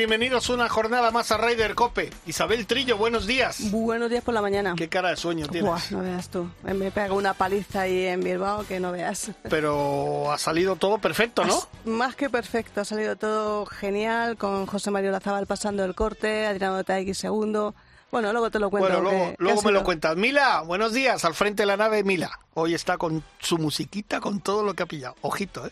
Bienvenidos una jornada más a Ryder Cope. Isabel Trillo, buenos días. Buenos días por la mañana. Qué cara de sueño tienes. Buah, no veas tú. Me pega una paliza ahí en Bilbao que no veas. Pero ha salido todo perfecto, ¿no? Más que perfecto, ha salido todo genial con José Mario Lazábal pasando el corte, Adriano Taegui segundo. Bueno, luego te lo cuento. Bueno, luego, que- luego me lo cuentas. Mila, buenos días, al frente de la nave Mila. Hoy está con su musiquita, con todo lo que ha pillado. Ojito, ¿eh?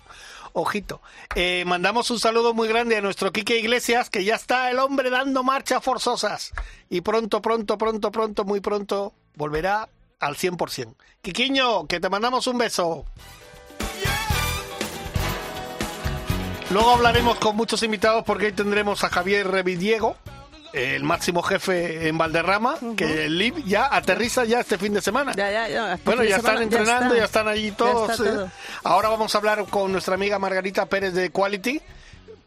Ojito. Eh, mandamos un saludo muy grande a nuestro Quique Iglesias, que ya está el hombre dando marchas forzosas. Y pronto, pronto, pronto, pronto, muy pronto volverá al 100%. Quiquiño, que te mandamos un beso. Luego hablaremos con muchos invitados porque hoy tendremos a Javier Revidiego, el máximo jefe en Valderrama, que el LIB ya aterriza ya este fin de semana. Ya, ya, ya. este Bueno, ya están semana entrenando, ya, está. están allí todos. está eh. Ahora vamos a hablar con nuestra amiga Margarita Pérez de Quality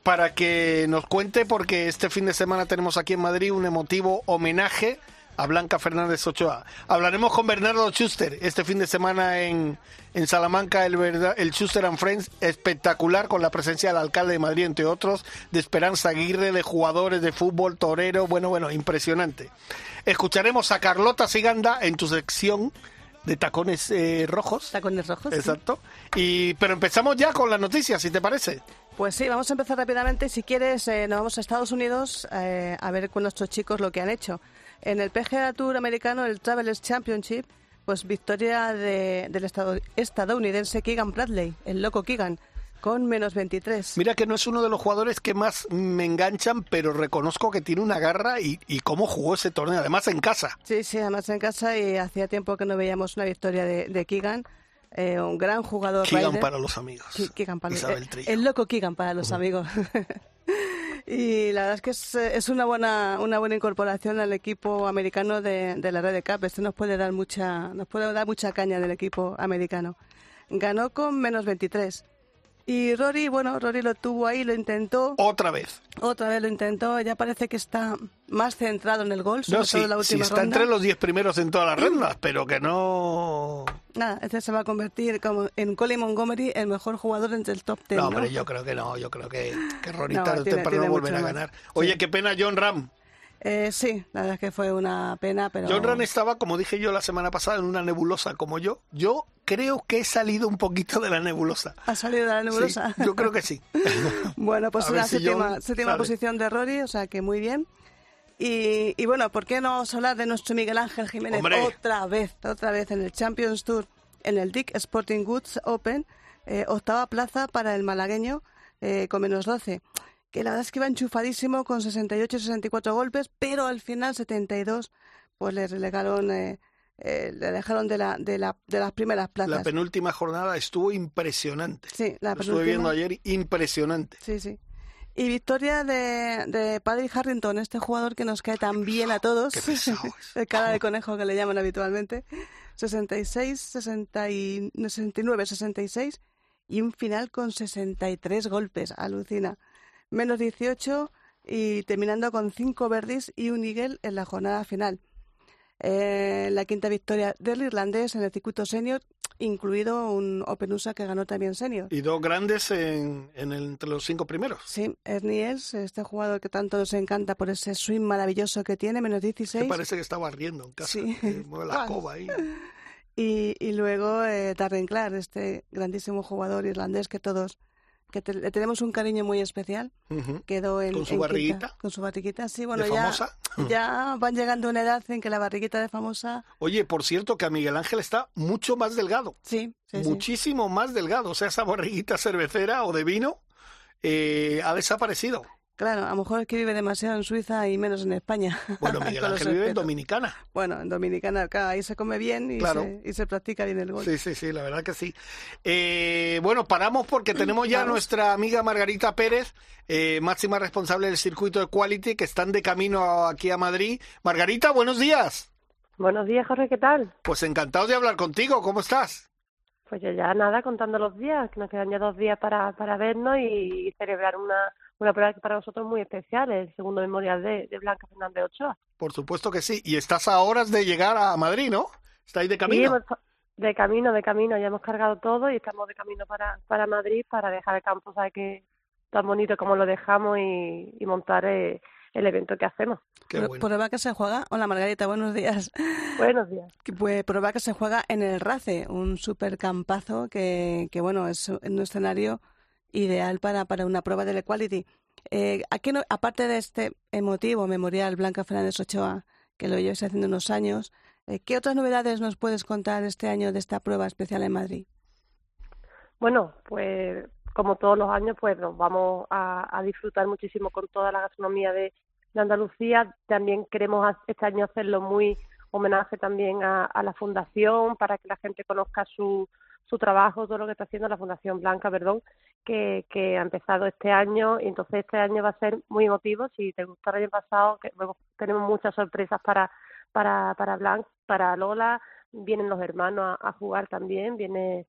para que nos cuente, porque este fin de semana tenemos aquí en Madrid un emotivo homenaje a Blanca Fernández Ochoa. Hablaremos con Bernardo Schuster este fin de semana en, en Salamanca, el, verda- el Schuster and Friends, espectacular con la presencia del alcalde de Madrid, entre otros, de Esperanza Aguirre, de jugadores de fútbol, torero, bueno, bueno, impresionante. Escucharemos a Carlota Siganda en tu sección de tacones eh, rojos. Tacones rojos. sí. Exacto. Y, pero empezamos ya con las noticias, si te parece. Pues sí, vamos a empezar rápidamente. Si quieres, eh, nos vamos a Estados Unidos eh, a ver con nuestros chicos lo que han hecho. En el PGA Tour americano, el Travelers Championship, pues victoria de- del estado- estadounidense Keegan Bradley, el loco Keegan, con menos 23. Mira que no es uno de los jugadores que más me enganchan, pero reconozco que tiene una garra y, y cómo jugó ese torneo, además en casa. Sí, sí, además en casa y hacía tiempo que no veíamos una victoria de, de Keegan, eh, un gran jugador. Keegan rider. para los amigos. Keegan para Isabel eh, Trillo. el loco Keegan para los amigos. y la verdad es que es, es una buena una buena incorporación al equipo americano de, de la Red Cup. Este nos puede dar mucha nos puede dar mucha caña del equipo americano. Ganó con menos 23. Y Rory, bueno, Rory lo tuvo ahí, lo intentó, Otra vez. otra vez lo intentó, ya parece que está más centrado en el gol, sobre No, todo sí, en la sí última está ronda. entre los 10 primeros en todas las rondas, pero que no... Nada, este se va a convertir como en Colin Montgomery el mejor jugador entre el top 10. No, ¿no? hombre, yo creo que no, yo creo que, que Rory No, tarde o temprano volverá a ganar. Oye, Sí. qué pena John Ram. Eh, sí, la verdad es que fue una pena, pero... John Ram estaba, como dije yo la semana pasada, en una nebulosa como yo. Yo creo que he salido un poquito de la nebulosa. ¿Ha salido de la nebulosa? Sí, yo creo que sí. bueno, pues una séptima, séptima posición de Rory, o sea que muy bien. Y, y bueno, ¿por qué no vamos a hablar de nuestro Miguel Ángel Jiménez Hombre. otra vez, otra vez en el Champions Tour, en el Dick Sporting Goods Open, eh, octava plaza para el malagueño eh, con menos 12, que la verdad es que iba enchufadísimo con 68 y 64 golpes, pero al final 72 pues le relegaron, eh, eh, le dejaron de, la, de, la, de las primeras plazas. La penúltima jornada estuvo impresionante. Sí, la Lo estuve viendo ayer, impresionante. Sí, sí. Y victoria de, de Paddy Harrington, este jugador que nos cae tan bien a todos. El cara de conejo que le llaman habitualmente. 66, 60 y- 69, 66 y un final con 63 golpes. Alucina. Menos 18 y terminando con 5 verdis y un eagle en la jornada final. Eh, la quinta victoria del irlandés en el circuito senior, incluido un Open USA que ganó también senior. Y dos grandes en, en el- entre los cinco primeros. Sí, Ernie Els, este jugador que tanto nos encanta por ese swing maravilloso que tiene, menos Que 16. parece que está barriendo en casa. Sí. que mueve la escoba ahí. Y, y luego eh, Darren Clark, este grandísimo jugador irlandés que todos que te- le tenemos un cariño muy especial. Quedó en, ¿Con su en quinta. barriguita? Con su barriguita, sí. Bueno, ¿De ya, famosa? ya van llegando a una edad en que la barriguita de famosa, Oye, por cierto, que a Miguel Ángel está mucho más delgado. sí, sí, sí. muchísimo más delgado. O sea, esa barriguita cervecera o de vino eh, ha desaparecido. Claro, a lo mejor es que vive demasiado en Suiza y menos en España. Bueno, Miguel Ángel vive en. Dominicana. Bueno, en Dominicana, acá ahí se come bien y, Claro. se, y se practica bien el gol. Sí, sí, sí, la verdad que sí. Eh, bueno, paramos porque tenemos ya a nuestra amiga Margarita Pérez, eh, máxima responsable del circuito de Quality, que están de camino aquí a Madrid. Margarita, buenos días. Buenos días, Jorge, ¿qué tal? Pues encantado de hablar contigo, ¿cómo estás? Pues yo ya nada, contando los días, que nos quedan ya dos días para, para vernos y celebrar una, una prueba que para nosotros es muy especial, el segundo memorial de, de Blanca Fernández Ochoa. Por supuesto que sí, y estás a horas de llegar a Madrid, ¿no? ¿Estáis de camino? Sí, de camino, de camino, ya hemos cargado todo y estamos de camino para, para Madrid para dejar el campo, ¿sabes? Que tan bonito como lo dejamos y, y montar eh, el evento que hacemos. Prueba que se juega. Hola Margarita, buenos días. Buenos días. Pues prueba que se juega en el RACE, un super campazo que, que bueno, es un escenario ideal para, para una prueba del Equality. Eh, aquí no, aparte de este emotivo memorial Blanca Fernández Ochoa, que lo llevas haciendo unos años, eh, ¿qué otras novedades nos puedes contar este año de esta prueba especial en Madrid? Bueno, pues como todos los años, pues nos vamos a, disfrutar muchísimo con toda la gastronomía de, Andalucía. También queremos este año hacerlo muy homenaje también a, la Fundación para que la gente conozca su, su trabajo, todo lo que está haciendo la Fundación Blanca, perdón, que, que ha empezado este año y entonces este año va a ser muy emotivo. Si te gustó el año pasado, que tenemos muchas sorpresas para, para, para Blanca, para Lola, vienen los hermanos a jugar también, viene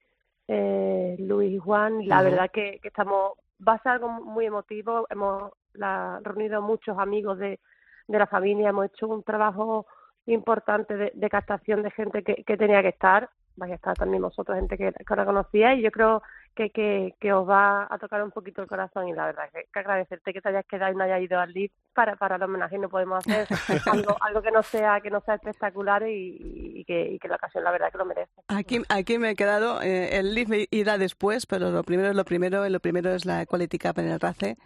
eh, Luis y Juan. La verdad que, que, estamos, va a ser algo muy emotivo. Hemos la, reunido muchos amigos de, de la familia, hemos hecho un trabajo importante de, de captación de gente que, que tenía que estar. Vaya a estar también vosotros, gente que, que la conocía, y yo creo que, que, que os va a tocar un poquito el corazón y la verdad que, que agradecerte que te hayas quedado y no hayas ido al LIB para, para el homenaje no podemos hacer algo, algo que no sea que no sea espectacular y, y, que, y que la ocasión la verdad que lo merece. Aquí, aquí me he quedado, eh, el LIB irá después, pero lo primero es lo primero, y lo primero es la Quality Cup en el RACE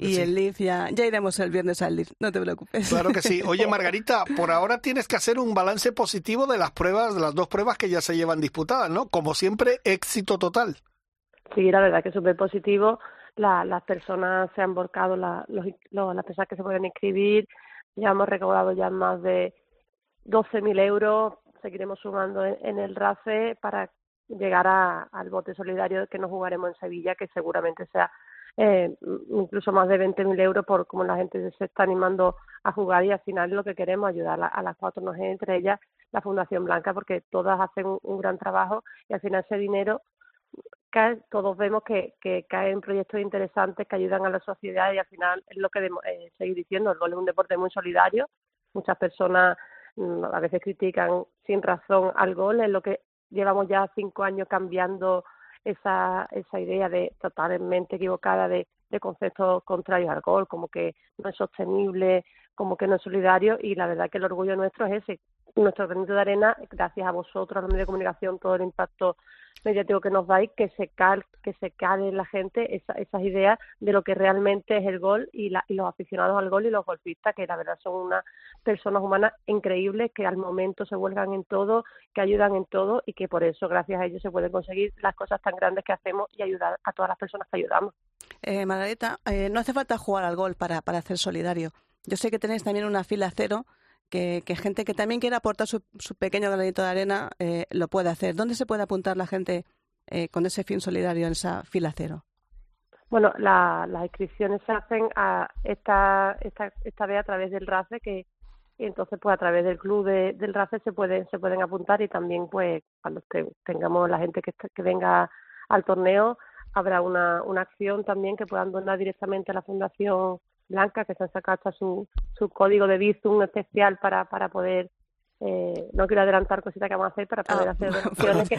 y el LIB ya, ya iremos el viernes al LIB, no te preocupes. Claro que sí. Oye Margarita, por ahora tienes que hacer un balance positivo de las pruebas, de las dos pruebas que ya se llevan disputadas, ¿no? Como siempre, éxito total. Sí, la verdad que es súper positivo. La, las personas se han volcado, la, los, las personas que se pueden inscribir, ya hemos recaudado ya más de 12.000 euros, seguiremos sumando en, el RACE para llegar a, al bote solidario que nos jugaremos en Sevilla, que seguramente sea eh, incluso más de 20.000 euros por como la gente se está animando a jugar y al final lo que queremos ayudar a, las cuatro nos entre ellas la Fundación Blanca porque todas hacen un, gran trabajo y al final ese dinero todos vemos que, caen proyectos interesantes que ayudan a la sociedad y al final es lo que debemos eh, seguir diciendo, el gol es un deporte muy solidario, muchas personas mm, a veces critican sin razón al gol, es lo que llevamos ya cinco años cambiando esa, esa idea de totalmente equivocada de, de conceptos contrarios al gol, como que no es sostenible, como que no es solidario y la verdad que el orgullo nuestro es ese, nuestro granito de arena, gracias a vosotros, a los medios de comunicación, todo el impacto mediático que nos dais, que se cal, que se cale en la gente esa, esas ideas de lo que realmente es el gol y, la, y los aficionados al gol y los golfistas, que la verdad son unas personas humanas increíbles que al momento se vuelvan en todo, que ayudan en todo y que por eso, gracias a ellos, se pueden conseguir las cosas tan grandes que hacemos y ayudar a todas las personas que ayudamos. Eh, Margarita, eh, no hace falta jugar al gol para, para hacer solidario. Yo sé que tenéis también una fila cero que, gente que también quiera aportar su, pequeño granito de arena eh, lo puede hacer. ¿Dónde se puede apuntar la gente eh, con ese fin solidario en esa fila cero? Bueno, las inscripciones se hacen a esta, esta, esta vez a través del RACE, que y entonces pues a través del club del RACE se pueden se pueden apuntar y también pues cuando tengamos la gente que, que venga al torneo habrá una, una acción también que puedan donar directamente a la Fundación Blanca, que se han sacado hasta su, su código de Bizum especial para, para poder eh, no quiero adelantar cositas que vamos a hacer para poder ah, hacer donaciones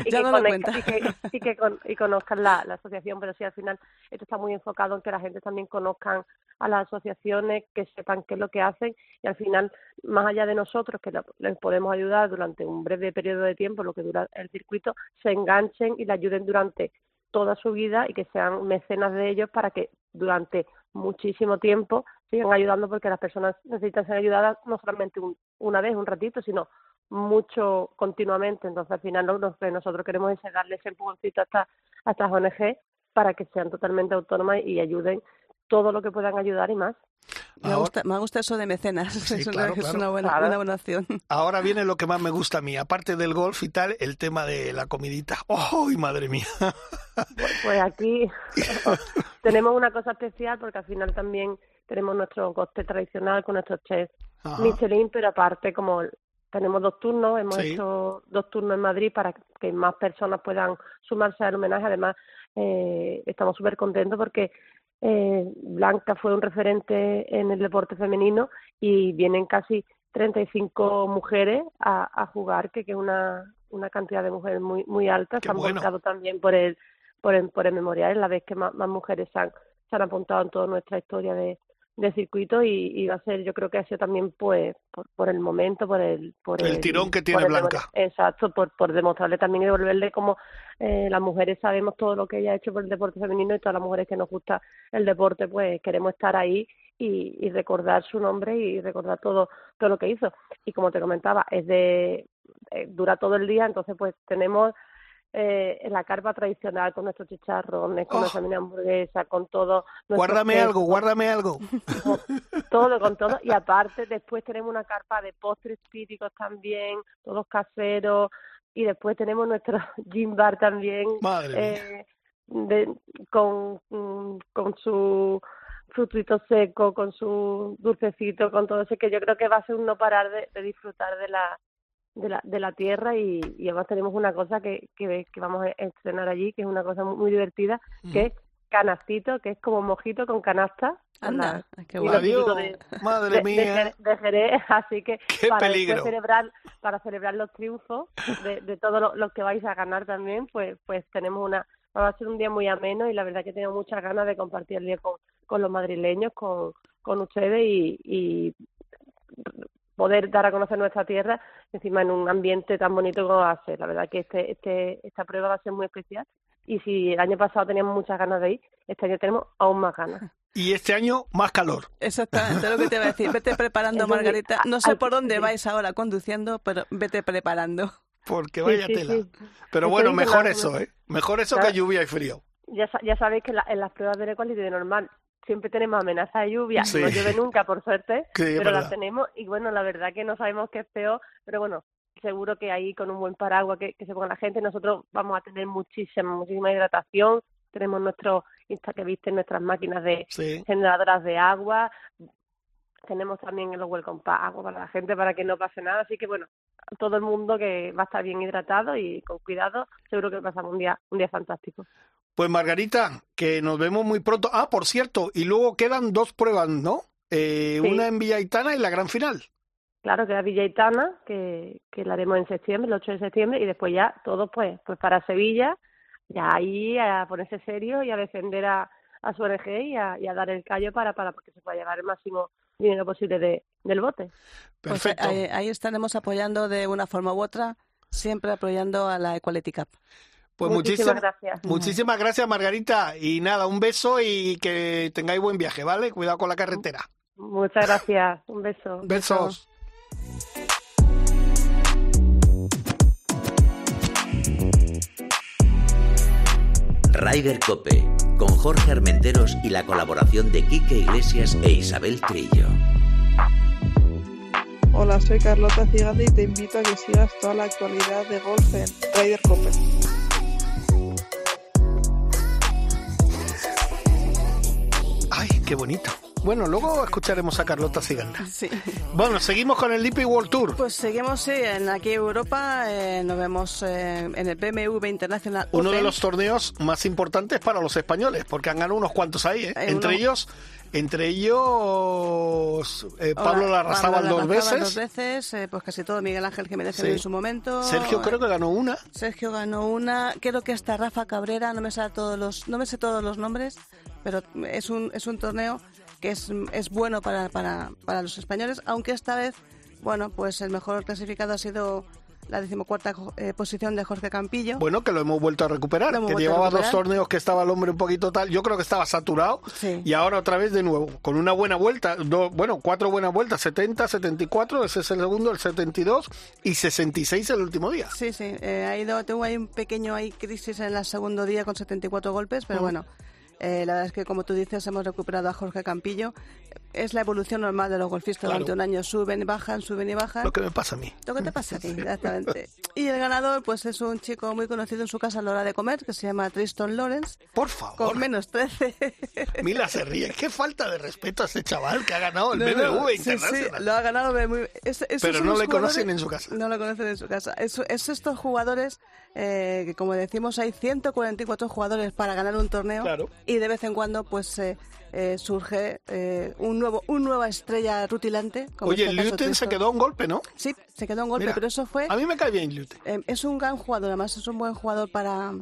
y, que, y, conozcan la, la, asociación, pero sí al final esto está muy enfocado en que la gente también conozcan a las asociaciones, que sepan qué es lo que hacen y al final, más allá de nosotros, que les podemos ayudar durante un breve periodo de tiempo, lo que dura el circuito, se enganchen y le ayuden durante toda su vida y que sean mecenas de ellos para que durante muchísimo tiempo sigan ayudando porque las personas necesitan ser ayudadas no solamente una vez, un ratito, sino mucho continuamente. Entonces, al final, lo que nosotros queremos es darle ese empujoncito a, a estas ONG para que sean totalmente autónomas y ayuden todo lo que puedan ayudar y más. Me, gusta, me gusta eso de mecenas, es, una, buena, una, buena, opción. Ahora viene lo que más me gusta a mí, aparte del golf y tal, el tema de la comidita. ¡Oh, madre mía! Pues, pues aquí tenemos una cosa especial porque al final también tenemos nuestro coste tradicional con nuestros chefs Michelin, pero aparte como tenemos dos turnos, hemos Sí. hecho dos turnos en Madrid para que más personas puedan sumarse al homenaje. Además, eh, estamos súper contentos porque eh, Blanca fue un referente en el deporte femenino y vienen casi 35 mujeres a, a jugar, que, que es una, una cantidad de mujeres muy muy alta. Qué Se han bueno. volcado también por el, por el, por el memorial, es la vez que más, más mujeres han, se han apuntado en toda nuestra historia de, de circuito y, y va a ser, yo creo que ha sido también pues por, por el momento, por el por El tirón que tiene Blanca. Exacto, por, por demostrarle también y devolverle como eh, las mujeres sabemos todo lo que ella ha hecho por el deporte femenino y todas las mujeres que nos gusta el deporte, pues queremos estar ahí y, y recordar su nombre y recordar todo todo lo que hizo. Y como te comentaba, es de eh, dura todo el día, entonces pues tenemos eh, en la carpa tradicional con nuestros chicharrones, con Oh. nuestra mini hamburguesa, con todo. Guárdame algo, guárdame algo. con todo, con todo. Y aparte, después tenemos una carpa de postres típicos también, todos caseros. Y después tenemos nuestro gin bar también, Madre eh, de, con, con su frutito seco, con su dulcecito, con todo eso, que yo creo que va a ser un no parar de, de disfrutar de la, de la, de la tierra y, y además tenemos una cosa que, que, que vamos a estrenar allí, que es una cosa muy, muy divertida, que es canastito, que es como mojito con canasta. con la- Anda, qué guay. de- madre de, mía. De Jerez, así que Qué para celebrar para celebrar los triunfos de, de todos los los que vais a ganar también pues pues tenemos una va a ser un día muy ameno y la verdad que tengo muchas ganas de compartir el día con, con los madrileños con, con ustedes y, y poder dar a conocer nuestra tierra encima en un ambiente tan bonito como va a ser la verdad que este este esta prueba va a ser muy especial y si el año pasado teníamos muchas ganas de ir este año tenemos aún más ganas Y este año más calor. Exactamente lo que te iba a decir. Vete preparando, Entonces, Margarita. No a- sé al- por dónde vais ahora conduciendo, pero vete preparando. Porque vaya sí, tela. sí. Pero bueno, mejor la- eso, ¿eh? Mejor eso Claro. que lluvia y frío. ya, ya sabéis que en, la- en las pruebas de Equality de normal siempre tenemos amenaza de lluvia, Sí. no llueve nunca por suerte, Sí, pero las tenemos y bueno, la verdad que no sabemos qué es peor, pero bueno, seguro que ahí con un buen paraguas que, que se ponga la gente, nosotros vamos a tener muchísima, muchísima hidratación, tenemos nuestro Insta que viste nuestras máquinas de Sí. generadoras de agua, tenemos también en los Welcome Pack agua para la gente para que no pase nada, así que bueno, todo el mundo que va a estar bien hidratado y con cuidado, seguro que pasamos un día, un día fantástico. Pues Margarita, que nos vemos muy pronto. Ah, por cierto, y luego quedan dos pruebas, ¿no? Eh, Sí. Una en Villaitana y la gran final. Claro, que la Villa Itana, que, que la haremos en septiembre, el 8 de septiembre, y después ya todos pues, pues para Sevilla, ya ahí a ponerse serio y a defender a, a su ONG y a, y a dar el callo para, para que se pueda llevar el máximo dinero posible de, del bote. Pues Perfecto. ahí, ahí estaremos apoyando de una forma u otra, siempre apoyando a la Equality Cup. Pues Muchísimas muchísimas gracias. Muchísimas gracias, Margarita. Y nada, un beso y que tengáis buen viaje, ¿vale? Cuidado con la carretera. Muchas gracias. Un beso. Besos. Ryder Cope, con Jorge Armenteros y la colaboración de Quique Iglesias e Isabel Trillo. Hola, soy Carlota Ciganda y te invito a que sigas toda la actualidad de golf en Ryder Cope. Qué bonito. Bueno, luego escucharemos a Carlota Ciganda. Sí. Bueno, seguimos con el DP World Tour. Pues seguimos sí, en aquí Europa, eh, nos vemos eh, en el BMW International Uno de los torneos más importantes para los españoles, porque han ganado unos cuantos ahí, ¿eh? Hay Entre uno- ellos, entre ellos eh, Pablo Larrazábal Pablo dos veces. dos veces, eh, pues casi todo Miguel Ángel Jiménez Sí. en su momento. Sergio creo que ganó una. Sergio ganó una, creo que hasta Rafa Cabrera, no me sé todos los, no me sé todos los nombres, pero es un, es un torneo que es, es bueno para, para, para los españoles, aunque esta vez, bueno, pues el mejor clasificado ha sido la decimocuarta eh, posición de Jorge Campillo. Bueno, que lo hemos vuelto a recuperar. Que llevaba dos torneos que estaba el hombre un poquito tal. Yo creo que estaba saturado. Sí. Y ahora otra vez de nuevo, con una buena vuelta. do- bueno, cuatro buenas vueltas: 70, 74, ese es el segundo, el 72 y 66 el último día. Sí, sí, eh, ha ido, tuvo ahí un pequeño ahí crisis en el segundo día con 74 golpes, pero bueno, eh, la verdad es que como tú dices hemos recuperado a Jorge Campillo. Es la evolución normal de los golfistas Claro. durante un año. Suben y bajan, suben y bajan. Lo que me pasa a mí. Lo que te pasa a ti, exactamente. Y el ganador, pues es un chico muy conocido en su casa a la hora de comer, que se llama Tristan Lawrence, Por favor. con menos 13. Mila se ríe. Qué falta de respeto a ese chaval que ha ganado el No, BMW no, Internacional. sí, lo ha ganado muy... es- Pero no le conocen en su casa. No lo conocen en su casa. Es, es estos jugadores eh, que, como decimos, hay 144 jugadores para ganar un torneo Claro. y de vez en cuando pues eh, eh, surge eh, un nuevo un nueva estrella rutilante. Como Oye, este Luten se quedó un golpe, ¿no? Sí, se quedó un golpe, Mira, pero eso fue... A mí me cae bien Luten. eh, es un gran jugador, además es un buen jugador para...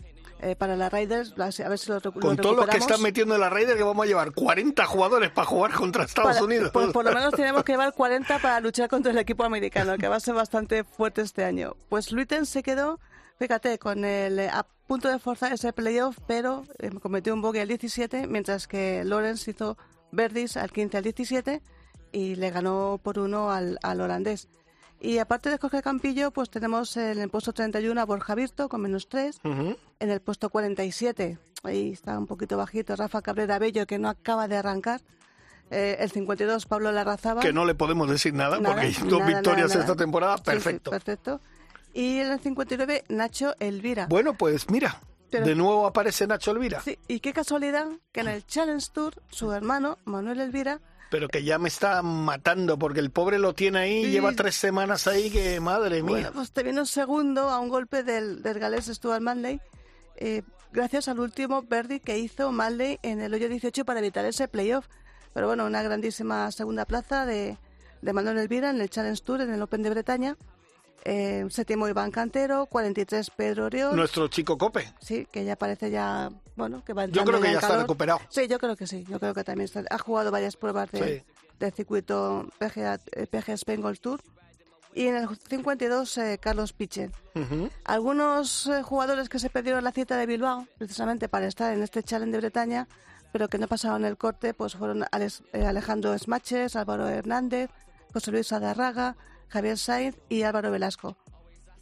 eh, para la Raiders, a ver si lo, recu- lo Con todos los que están metiendo en la Raider, que vamos a llevar 40 jugadores para jugar contra Estados Para- Unidos. Pues por lo menos tenemos que llevar 40 para luchar contra el equipo americano, que va a ser bastante fuerte este año. Pues Luiten se quedó, fíjate, con el eh, punto de forzar ese playoff, pero eh, cometió un bogey al 17, mientras que Lawrence hizo verdis al 15 al 17 y le ganó por uno al, al holandés. Y aparte de Jorge Campillo, pues tenemos en el puesto 31 a Borja Virto con menos 3. Ujú. En el puesto 47, ahí está un poquito bajito, Rafa Cabrera Bello, que no acaba de arrancar. Eh, el 52, Pablo Larrazaba. Que no le podemos decir nada, Nada, porque dos victorias nada, nada. esta temporada. Sí, sí, Perfecto. Y en el 59, Nacho Elvira. Bueno, pues mira, Pero- de nuevo aparece Nacho Elvira. Sí, y qué casualidad que en el Challenge Tour, su hermano, Manuel Elvira, Pero que ya me está matando, porque el pobre lo tiene ahí, Sí. lleva tres semanas ahí, que madre mía. bueno, pues te vino segundo a un golpe del, del galés Stuart Manley, eh, gracias al último birdie que hizo Manley en el hoyo 18 para evitar ese playoff. Pero bueno, una grandísima segunda plaza de, de Manuel Elvira en el Challenge Tour, en el Open de Bretaña. Eh, séptimo Iván Cantero, 43 Pedro Oriol. Nuestro chico Cope. Sí, que ya parece ya, bueno, que va Yo creo que ya está calor. recuperado. Sí, yo creo que sí, yo creo que también está- ha jugado varias pruebas de, Sí. del circuito PGA, eh, PGA Spain Golf Tour. Y en el 52, eh, Carlos Pichen. Ujú. Algunos eh, jugadores que se perdieron la cita de Bilbao, precisamente para estar en este Challenge de Bretaña, pero que no pasaron el corte, pues fueron Alex- eh, Alejandro Smaches, Álvaro Hernández, José Luis Adarraga, Javier Sainz y Álvaro Velasco.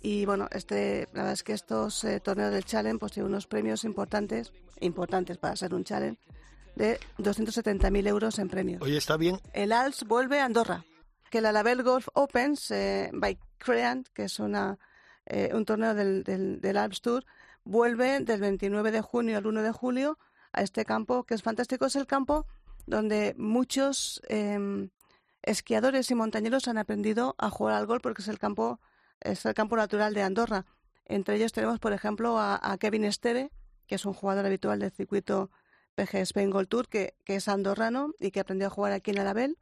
Y bueno, este, la verdad es que estos eh, torneos del Challenge pues tienen unos premios importantes, importantes para ser un Challenge, de 270.000 euros en premios. Oye, está bien. El ALS vuelve a Andorra, que la Label Golf Opens eh, by Creant, que es una, eh, un torneo del, del, del Alps Tour, vuelve del 29 de junio al 1 de julio a este campo, que es fantástico. Es el campo donde muchos eh, esquiadores y montañeros han aprendido a jugar al golf porque es el campo, es el campo natural de Andorra. Entre ellos tenemos, por ejemplo, a, a Kevin Esteve, que es un jugador habitual del circuito PG Spain Gold Tour, que, que es andorrano y que aprendió a jugar aquí en el Label.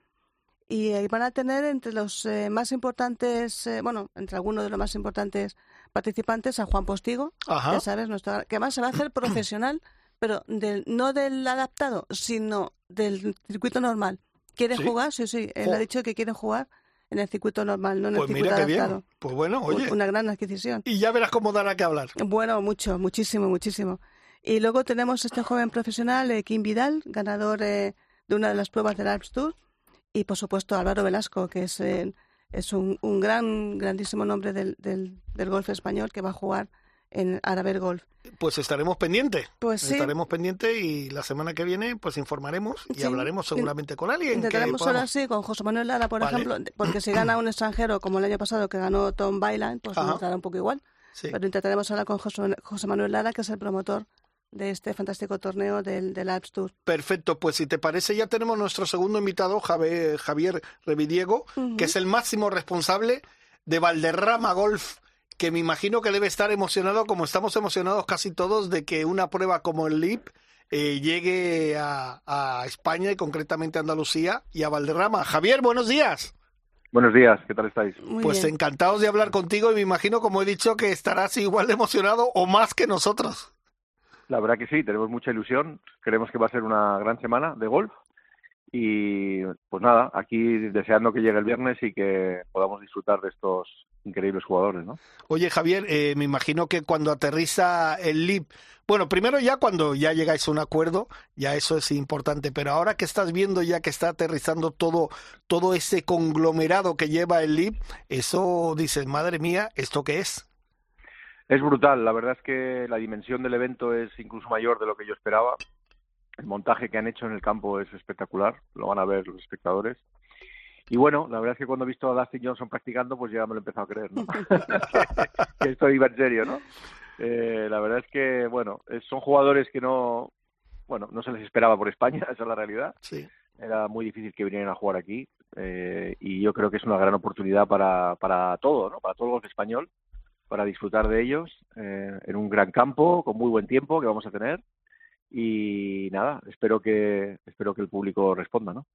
Y eh, van a tener entre los eh, más importantes, eh, bueno, entre algunos de los más importantes participantes a Juan Postigo, Ajá. ya sabes, nuestro, que además se va a hacer profesional, pero del, no del adaptado, sino del circuito normal. ¿Quiere ¿Sí? jugar? Sí, sí, él Jo. ha dicho que quiere jugar en el circuito normal, no en Pues el circuito mira qué adaptado. bien. Pues bueno, oye. Una gran adquisición. Y ya verás cómo dará que hablar. Bueno, mucho, muchísimo, muchísimo. Y luego tenemos este joven profesional, eh, Kim Vidal, ganador eh, de una de las pruebas del Alps Tour. Y por supuesto Álvaro Velasco, que es, eh, es un, un gran, grandísimo nombre del, del, del golf español que va a jugar en Arabel Golf. Pues estaremos pendientes. Pues sí. Estaremos pendientes y la semana que viene pues informaremos y Sí. hablaremos seguramente con alguien. Intentaremos hablar así con José Manuel Lara, por Vale. ejemplo, porque si gana un extranjero como el año pasado que ganó Tom Bailan, pues Ajá. nos dará un poco igual. Sí. Pero intentaremos hablar con José, José Manuel Lara, que es el promotor de este fantástico torneo del, del Alps Tour. Perfecto, pues si te parece ya tenemos nuestro segundo invitado, Javier, Javier Revidiego, Ujú. que es el máximo responsable de Valderrama Golf, que me imagino que debe estar emocionado, como estamos emocionados casi todos, de que una prueba como el LIP eh, llegue a, a España y concretamente a Andalucía y a Valderrama. Javier, buenos días. Buenos días, ¿qué tal estáis? Muy pues bien. encantados de hablar contigo y me imagino, como he dicho, que estarás igual de emocionado o más que nosotros. La verdad que sí, tenemos mucha ilusión, creemos que va a ser una gran semana de golf y pues nada, aquí deseando que llegue el viernes y que podamos disfrutar de estos increíbles jugadores, ¿no? Oye, Javier, eh, me imagino que cuando aterriza el LIP, bueno, primero ya cuando ya llegáis a un acuerdo, ya eso es importante, pero ahora que estás viendo ya que está aterrizando todo, todo ese conglomerado que lleva el LIP, eso dices, madre mía, ¿esto qué es? Es brutal, la verdad es que la dimensión del evento es incluso mayor de lo que yo esperaba el montaje que han hecho en el campo es espectacular, lo van a ver los espectadores. Y bueno, la verdad es que cuando he visto a Dustin Johnson practicando, pues ya me lo he empezado a creer, ¿no? que esto iba en serio, ¿no? Eh, la verdad es que, bueno, son jugadores que no, bueno, no se les esperaba por España, esa es la realidad. Sí. Era muy difícil que vinieran a jugar aquí eh, y yo creo que es una gran oportunidad para, para todo, ¿no? Para todo el golf español, para disfrutar de ellos eh, en un gran campo, con muy buen tiempo que vamos a tener y nada, espero que espero que el público responda, ¿no?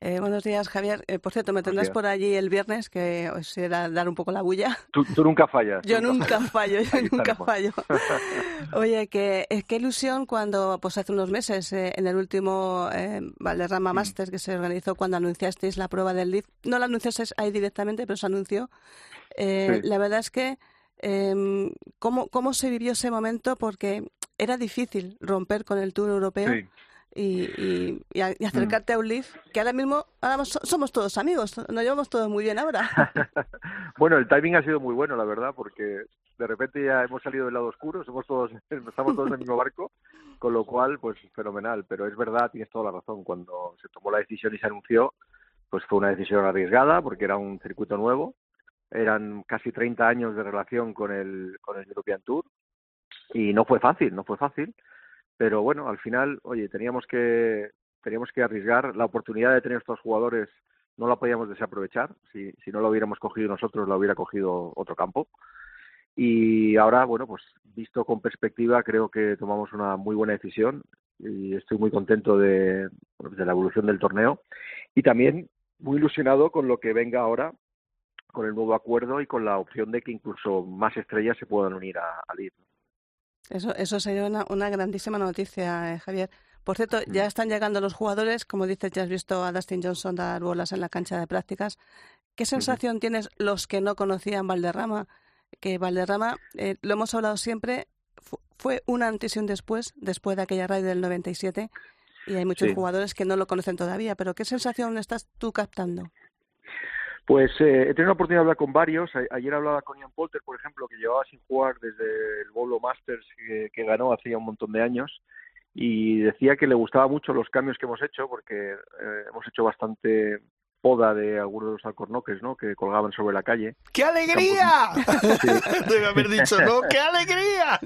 Eh, buenos días, Javier. Eh, por cierto, me tendrás por allí el viernes, que os irá dar un poco la bulla. Tú, nunca fallas. yo nunca fallo, yo nunca fallo. Oye, qué, eh, qué ilusión cuando, pues hace unos meses, en el último Valderrama Masters que se organizó cuando anunciasteis la prueba del Leaf, no la anunciasteis ahí directamente, pero se anunció. La verdad es que, em, ¿cómo, ¿cómo se vivió ese momento? Porque era difícil romper con el Tour Europeo. Y, y, acercarte a un Leaf, que ahora mismo ahora somos todos amigos, nos llevamos todos muy bien ahora. bueno, el timing ha sido muy bueno, la verdad, porque de repente ya hemos salido del lado oscuro, somos todos, estamos todos en el mismo barco, con lo cual, pues fenomenal. Pero es verdad, tienes toda la razón, cuando se tomó la decisión y se anunció, pues fue una decisión arriesgada, porque era un circuito nuevo, eran casi 30 años de relación con el, con el European Tour, y no fue fácil, no fue fácil, pero bueno, al final, oye, teníamos que teníamos que arriesgar. La oportunidad de tener estos jugadores no la podíamos desaprovechar. Si, si no la hubiéramos cogido nosotros la hubiera cogido otro campo. Y ahora bueno pues visto con perspectiva creo que tomamos una muy buena decisión y estoy muy contento de, de la evolución del torneo. Y también muy ilusionado con lo que venga ahora con el nuevo acuerdo y con la opción de que incluso más estrellas se puedan unir a, al eso, eso sería una, una grandísima noticia, eh, Javier. Por cierto, ya mm. están llegando los jugadores, como dices, ya has visto a Dustin Johnson dar bolas en la cancha de prácticas. ¿Qué sensación tienes los que no conocían Valderrama? Que Valderrama, eh, lo hemos hablado siempre, fue un antes y un después, después de aquella raid del 97, y hay muchos jugadores que no lo conocen todavía, pero ¿qué sensación estás tú captando? Pues eh, he tenido la oportunidad de hablar con varios. ayer hablaba con Ian Polter, por ejemplo, que llevaba sin jugar desde el Bolo Masters que, ganó hace un montón de años y decía que le gustaban mucho los cambios que hemos hecho porque eh, hemos hecho bastante poda de algunos de los alcornoques, ¿no? Que colgaban sobre la calle. ¡Qué alegría! Debe haber dicho, ¿no? ¡Qué alegría!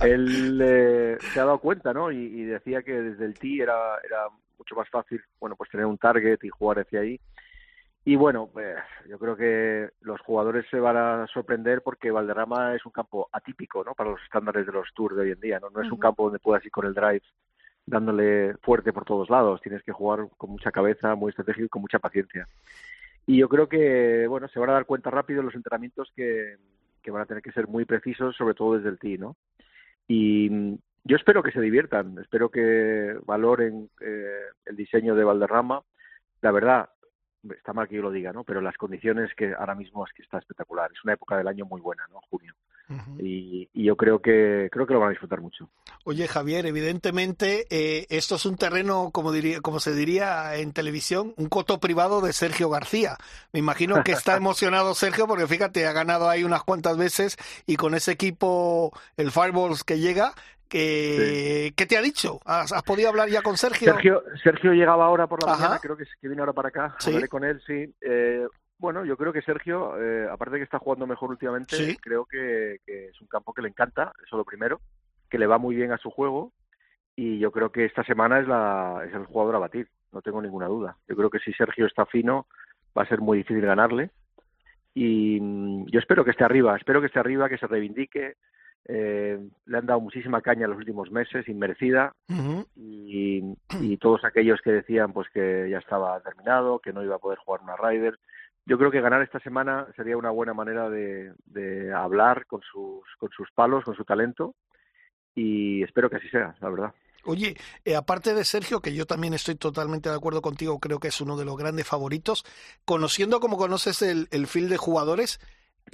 Él eh, se ha dado cuenta, ¿no? Y, decía que desde el tee era, era mucho más fácil, bueno, pues tener un target y jugar hacia ahí y bueno, pues yo creo que los jugadores se van a sorprender porque Valderrama es un campo atípico, ¿no? Para los estándares de los tours de hoy en día, ¿no? No es un campo donde puedas ir con el drive dándole fuerte por todos lados. Tienes que jugar con mucha cabeza, muy estratégico y con mucha paciencia. Y yo creo que, bueno, se van a dar cuenta rápido los entrenamientos que, que van a tener que ser muy precisos, sobre todo desde el tee, ¿no? Y yo espero que se diviertan, espero que valoren eh, el diseño de Valderrama. La verdad, está mal que yo lo diga, ¿no? Pero las condiciones que ahora mismo es que está espectacular. Es una época del año muy buena, ¿no? Junio. y, yo creo que creo que lo van a disfrutar mucho. Oye Javier, evidentemente eh, esto es un terreno, como diría, como se diría en televisión, un coto privado de Sergio García. Me imagino que está emocionado Sergio porque fíjate ha ganado ahí unas cuantas veces y con ese equipo el Fireballs que llega ¿Qué te ha dicho? ¿Has, podido hablar ya con Sergio? Sergio, Sergio llegaba ahora por la mañana, creo que, que viene ahora para acá. Hablaré con él, sí. Eh, bueno, yo creo que Sergio, eh, aparte de que está jugando mejor últimamente, creo que, es un campo que le encanta, eso lo primero, que le va muy bien a su juego y yo creo que esta semana es, la, es el jugador a batir, no tengo ninguna duda. Yo creo que si Sergio está fino va a ser muy difícil ganarle y mm, yo espero que esté arriba, espero que esté arriba, que se reivindique, eh, le han dado muchísima caña en los últimos meses, inmerecida, y, todos aquellos que decían pues que ya estaba terminado, que no iba a poder jugar una Ryder. Yo creo que ganar esta semana sería una buena manera de, hablar con sus, con sus palos, con su talento, y espero que así sea, la verdad. Oye, eh, aparte de Sergio, que yo también estoy totalmente de acuerdo contigo, creo que es uno de los grandes favoritos, conociendo como conoces el, el field de jugadores,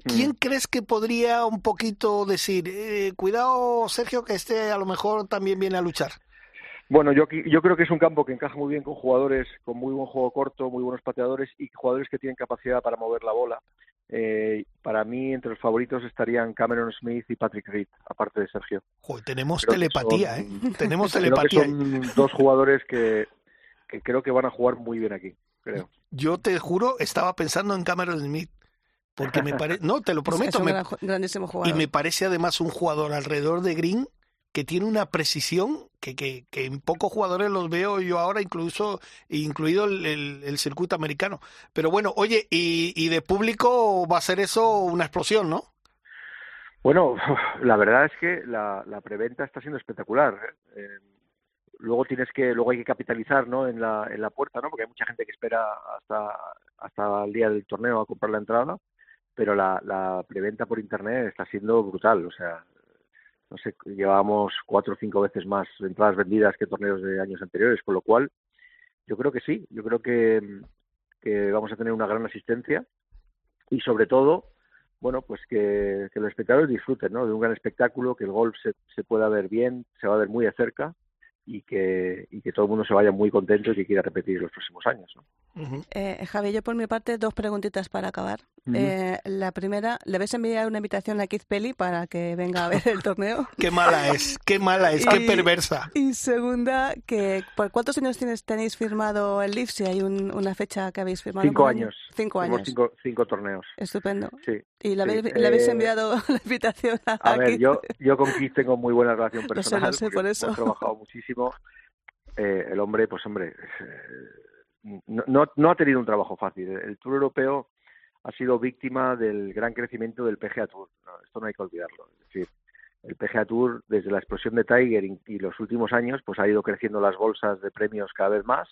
¿Quién mm. crees que podría un poquito decir, eh, cuidado Sergio, que este a lo mejor también viene a luchar? Bueno, yo, yo creo que es un campo que encaja muy bien con jugadores con muy buen juego corto, muy buenos pateadores y jugadores que tienen capacidad para mover la bola. Eh, para mí, entre los favoritos estarían Cameron Smith y Patrick Reed, aparte de Sergio. Joder, tenemos telepatía, ¿eh? Tenemos telepatía. son dos jugadores que, que creo que van a jugar muy bien aquí, creo. Yo te juro, estaba pensando en Cameron Smith. Porque me parece, no, te lo prometo, Es un me- gran- grandísimo jugador. y me parece además un jugador alrededor de Green que tiene una precisión que, que, que en pocos jugadores los veo yo ahora, incluso incluido el, el- el circuito americano. Pero bueno, oye, y, y de público va a ser eso una explosión, ¿no? Bueno, la verdad es que la, la preventa está siendo espectacular. ¿eh? Eh, luego tienes que, luego hay que capitalizar, ¿no? En la, en la puerta, ¿no? Porque hay mucha gente que espera hasta, hasta el día del torneo a comprar la entrada, pero la, la preventa por internet está siendo brutal. O sea, no sé, llevábamos cuatro o cinco veces más entradas vendidas que torneos de años anteriores, con lo cual yo creo que sí, yo creo que, que vamos a tener una gran asistencia y sobre todo bueno, pues que, que los espectadores disfruten ¿no? de un gran espectáculo, que el golf se, se pueda ver bien, se va a ver muy de cerca y que, y que todo el mundo se vaya muy contento y que quiera repetir los próximos años. ¿no? Eh, Javi, yo por mi parte dos preguntitas para acabar. Eh, la primera, ¿le vais a enviar una invitación a Keith Pelly para que venga a ver el torneo? Qué mala es, qué mala es, qué perversa. Y segunda, que ¿por cuántos años tienes, tenéis firmado el LIF? Si hay un- una fecha que habéis firmado. Cinco años. Cinco años. Cinco, cinco torneos. Estupendo. Sí. ¿Y le sí. habéis, le habéis Eh, enviado la invitación a, A ver, Keith? yo, yo con Keith tengo muy buena relación sé, personal. lo sé, porque por eso. Hemos trabajado muchísimo. Eh, el hombre, pues hombre, eh, no, no, no ha tenido un trabajo fácil. El Tour Europeo ha sido víctima del gran crecimiento del PGA Tour. Esto no hay que olvidarlo. Es decir, el PGA Tour, desde la explosión de Tiger y, y los últimos años, pues ha ido creciendo las bolsas de premios cada vez más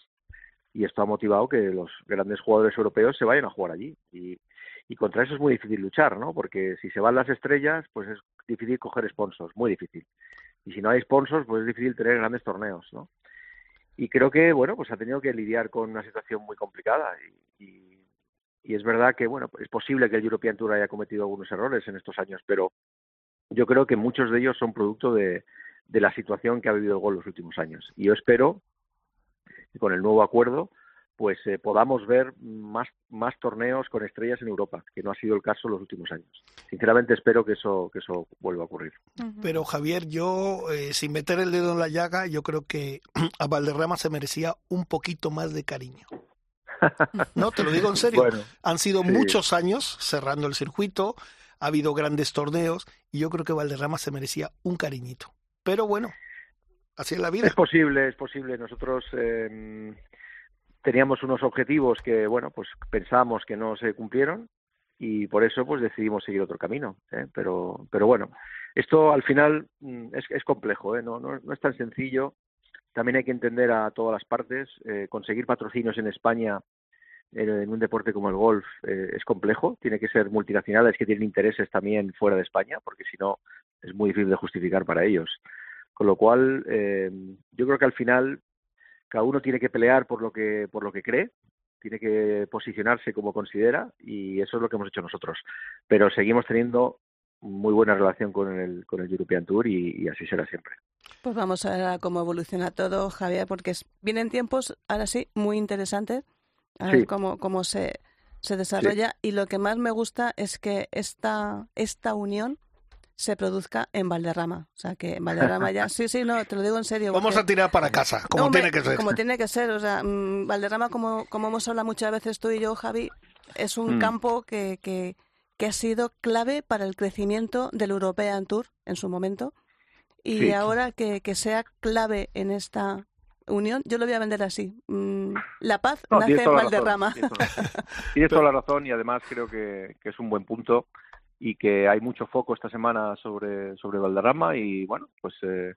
y esto ha motivado que los grandes jugadores europeos se vayan a jugar allí. Y, y contra eso es muy difícil luchar, ¿no? Porque si se van las estrellas, pues es difícil coger sponsors, muy difícil. Y si no hay sponsors, pues es difícil tener grandes torneos, ¿no? Y creo que, bueno, pues ha tenido que lidiar con una situación muy complicada. Y, y, y es verdad que, bueno, es posible que el European Tour haya cometido algunos errores en estos años, pero yo creo que muchos de ellos son producto de, de la situación que ha vivido el gol los últimos años. Y yo espero que con el nuevo acuerdo pues eh, podamos ver más, más torneos con estrellas en Europa, que no ha sido el caso en los últimos años. Sinceramente espero que eso, que eso vuelva a ocurrir. Pero Javier, yo, eh, sin meter el dedo en la llaga, yo creo que a Valderrama se merecía un poquito más de cariño. No, te lo digo en serio. Bueno, Han sido sí. muchos años cerrando el circuito, ha habido grandes torneos y yo creo que Valderrama se merecía un cariñito. Pero bueno, así es la vida. Es posible, es posible. Nosotros eh, teníamos unos objetivos que, bueno, pues pensábamos que no se cumplieron y por eso pues decidimos seguir otro camino. ¿eh? Pero, pero bueno, esto al final mm, es, es complejo, ¿eh? no, no, no es tan sencillo. También hay que entender a todas las partes. Eh, conseguir patrocinios en España en, un deporte como el golf eh, es complejo. Tiene que ser multinacionales que tienen intereses también fuera de España, porque si no es muy difícil de justificar para ellos. Con lo cual, eh, yo creo que al final cada uno tiene que pelear por lo que por lo que cree, tiene que posicionarse como considera y eso es lo que hemos hecho nosotros. Pero seguimos teniendo muy buena relación con el con el European Tour y, y así será siempre. Pues vamos a ver cómo evoluciona todo, Javier, porque es- vienen tiempos, ahora sí, muy interesantes. A ver Sí. cómo, cómo se, se desarrolla. Y lo que más me gusta es que esta, esta unión se produzca en Valderrama. O sea, que en Valderrama ya... Sí, sí, no, te lo digo en serio. Vamos porque- a tirar para casa, como tiene que ser. Como tiene que ser. O sea, mm, Valderrama, como, como hemos hablado muchas veces tú y yo, Javi, es un Mm. campo que, que, que ha sido clave para el crecimiento del European Tour en su momento. Y Sí. ahora que, que sea clave en esta unión, yo lo voy a vender así. Mm, la paz No, nace en Valderrama. tienes toda la razón. Tienes toda la razón y además creo que, que es un buen punto y que hay mucho foco esta semana sobre, sobre Valderrama y bueno, pues eh,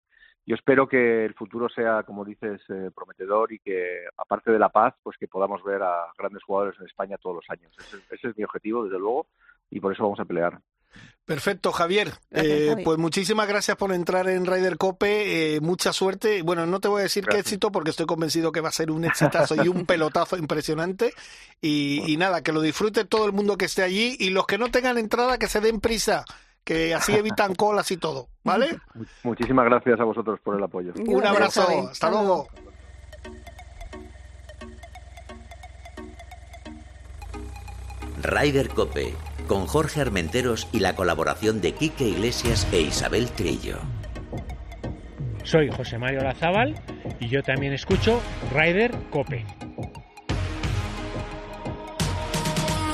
yo espero que el futuro sea, como dices, eh, prometedor y que aparte de la paz, pues que podamos ver a grandes jugadores en España todos los años. Ese, ese es mi objetivo, desde luego, y por eso vamos a pelear. Perfecto, Javier. Gracias, Eh, pues muchísimas gracias por entrar en Ryder Cope. eh, mucha suerte. Bueno, no te voy a decir qué Gracias. éxito porque estoy convencido que va a ser un exitazo y un pelotazo impresionante. Y, y nada, que lo disfrute todo el mundo que esté allí y los que no tengan entrada que se den prisa. que así evitan colas y todo, ¿vale? Muchísimas gracias a vosotros por el apoyo. Un Gracias, abrazo, Javi. hasta Hasta luego. Ryder Cope, con Jorge Armenteros y la colaboración de Quique Iglesias e Isabel Trillo. Soy José Mario Lazábal y yo también escucho Rider Cope.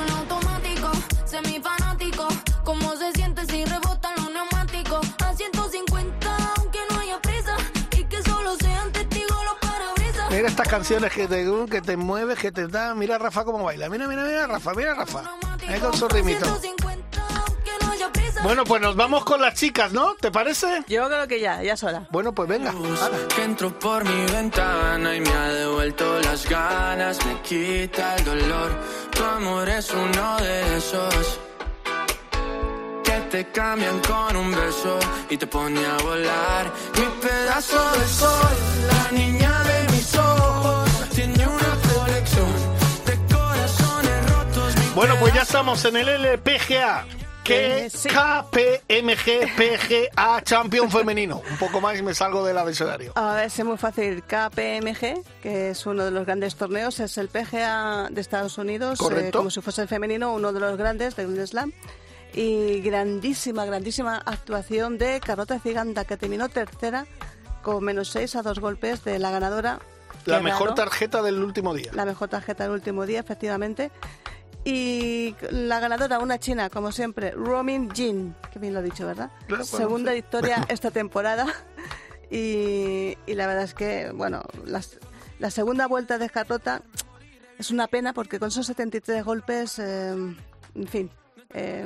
en automático, semifanático. ¿Cómo se siente si rebotan los neumáticos? A 150, aunque no haya prisa. Y que solo sean testigos los parabrisas. Mira estas canciones que te, que te mueves, que te da. Mira a Rafa cómo baila. Mira, mira, mira, Rafa, mira, Rafa. Ahí con su ritmito. 150, aunque no haya prisa. Bueno, pues nos vamos con las chicas, ¿no? ¿Te parece? Yo creo que ya, ya es hora. Bueno, pues venga. que entró por mi ventana y me ha devuelto las ganas, me quita el dolor. Tu amor es uno de esos que te cambian con un beso y te pone a volar. Mi pedazo de sol, la niña de mis ojos, Bueno, pues ya estamos en el LPGA. Que sí. KPMG PGA Champion Femenino. Un poco más y me salgo del abecedario. A ver, es muy fácil. KPMG, que es uno de los grandes torneos, es el PGA de Estados Unidos, eh, como si fuese el femenino, uno de los grandes del Grand Slam. Y grandísima, grandísima actuación de Carlota Ciganda, que terminó tercera con menos seis a dos golpes de la ganadora. La mejor ganó tarjeta del último día. La mejor tarjeta del último día, efectivamente. Y la ganadora, una china, como siempre, Romin Jin, que bien lo he dicho, ¿verdad? Claro, bueno, Segunda sí. victoria esta temporada. Y, y la verdad es que, bueno, las- la segunda vuelta de Carlota es una pena porque con esos 73 golpes, eh, en fin, eh,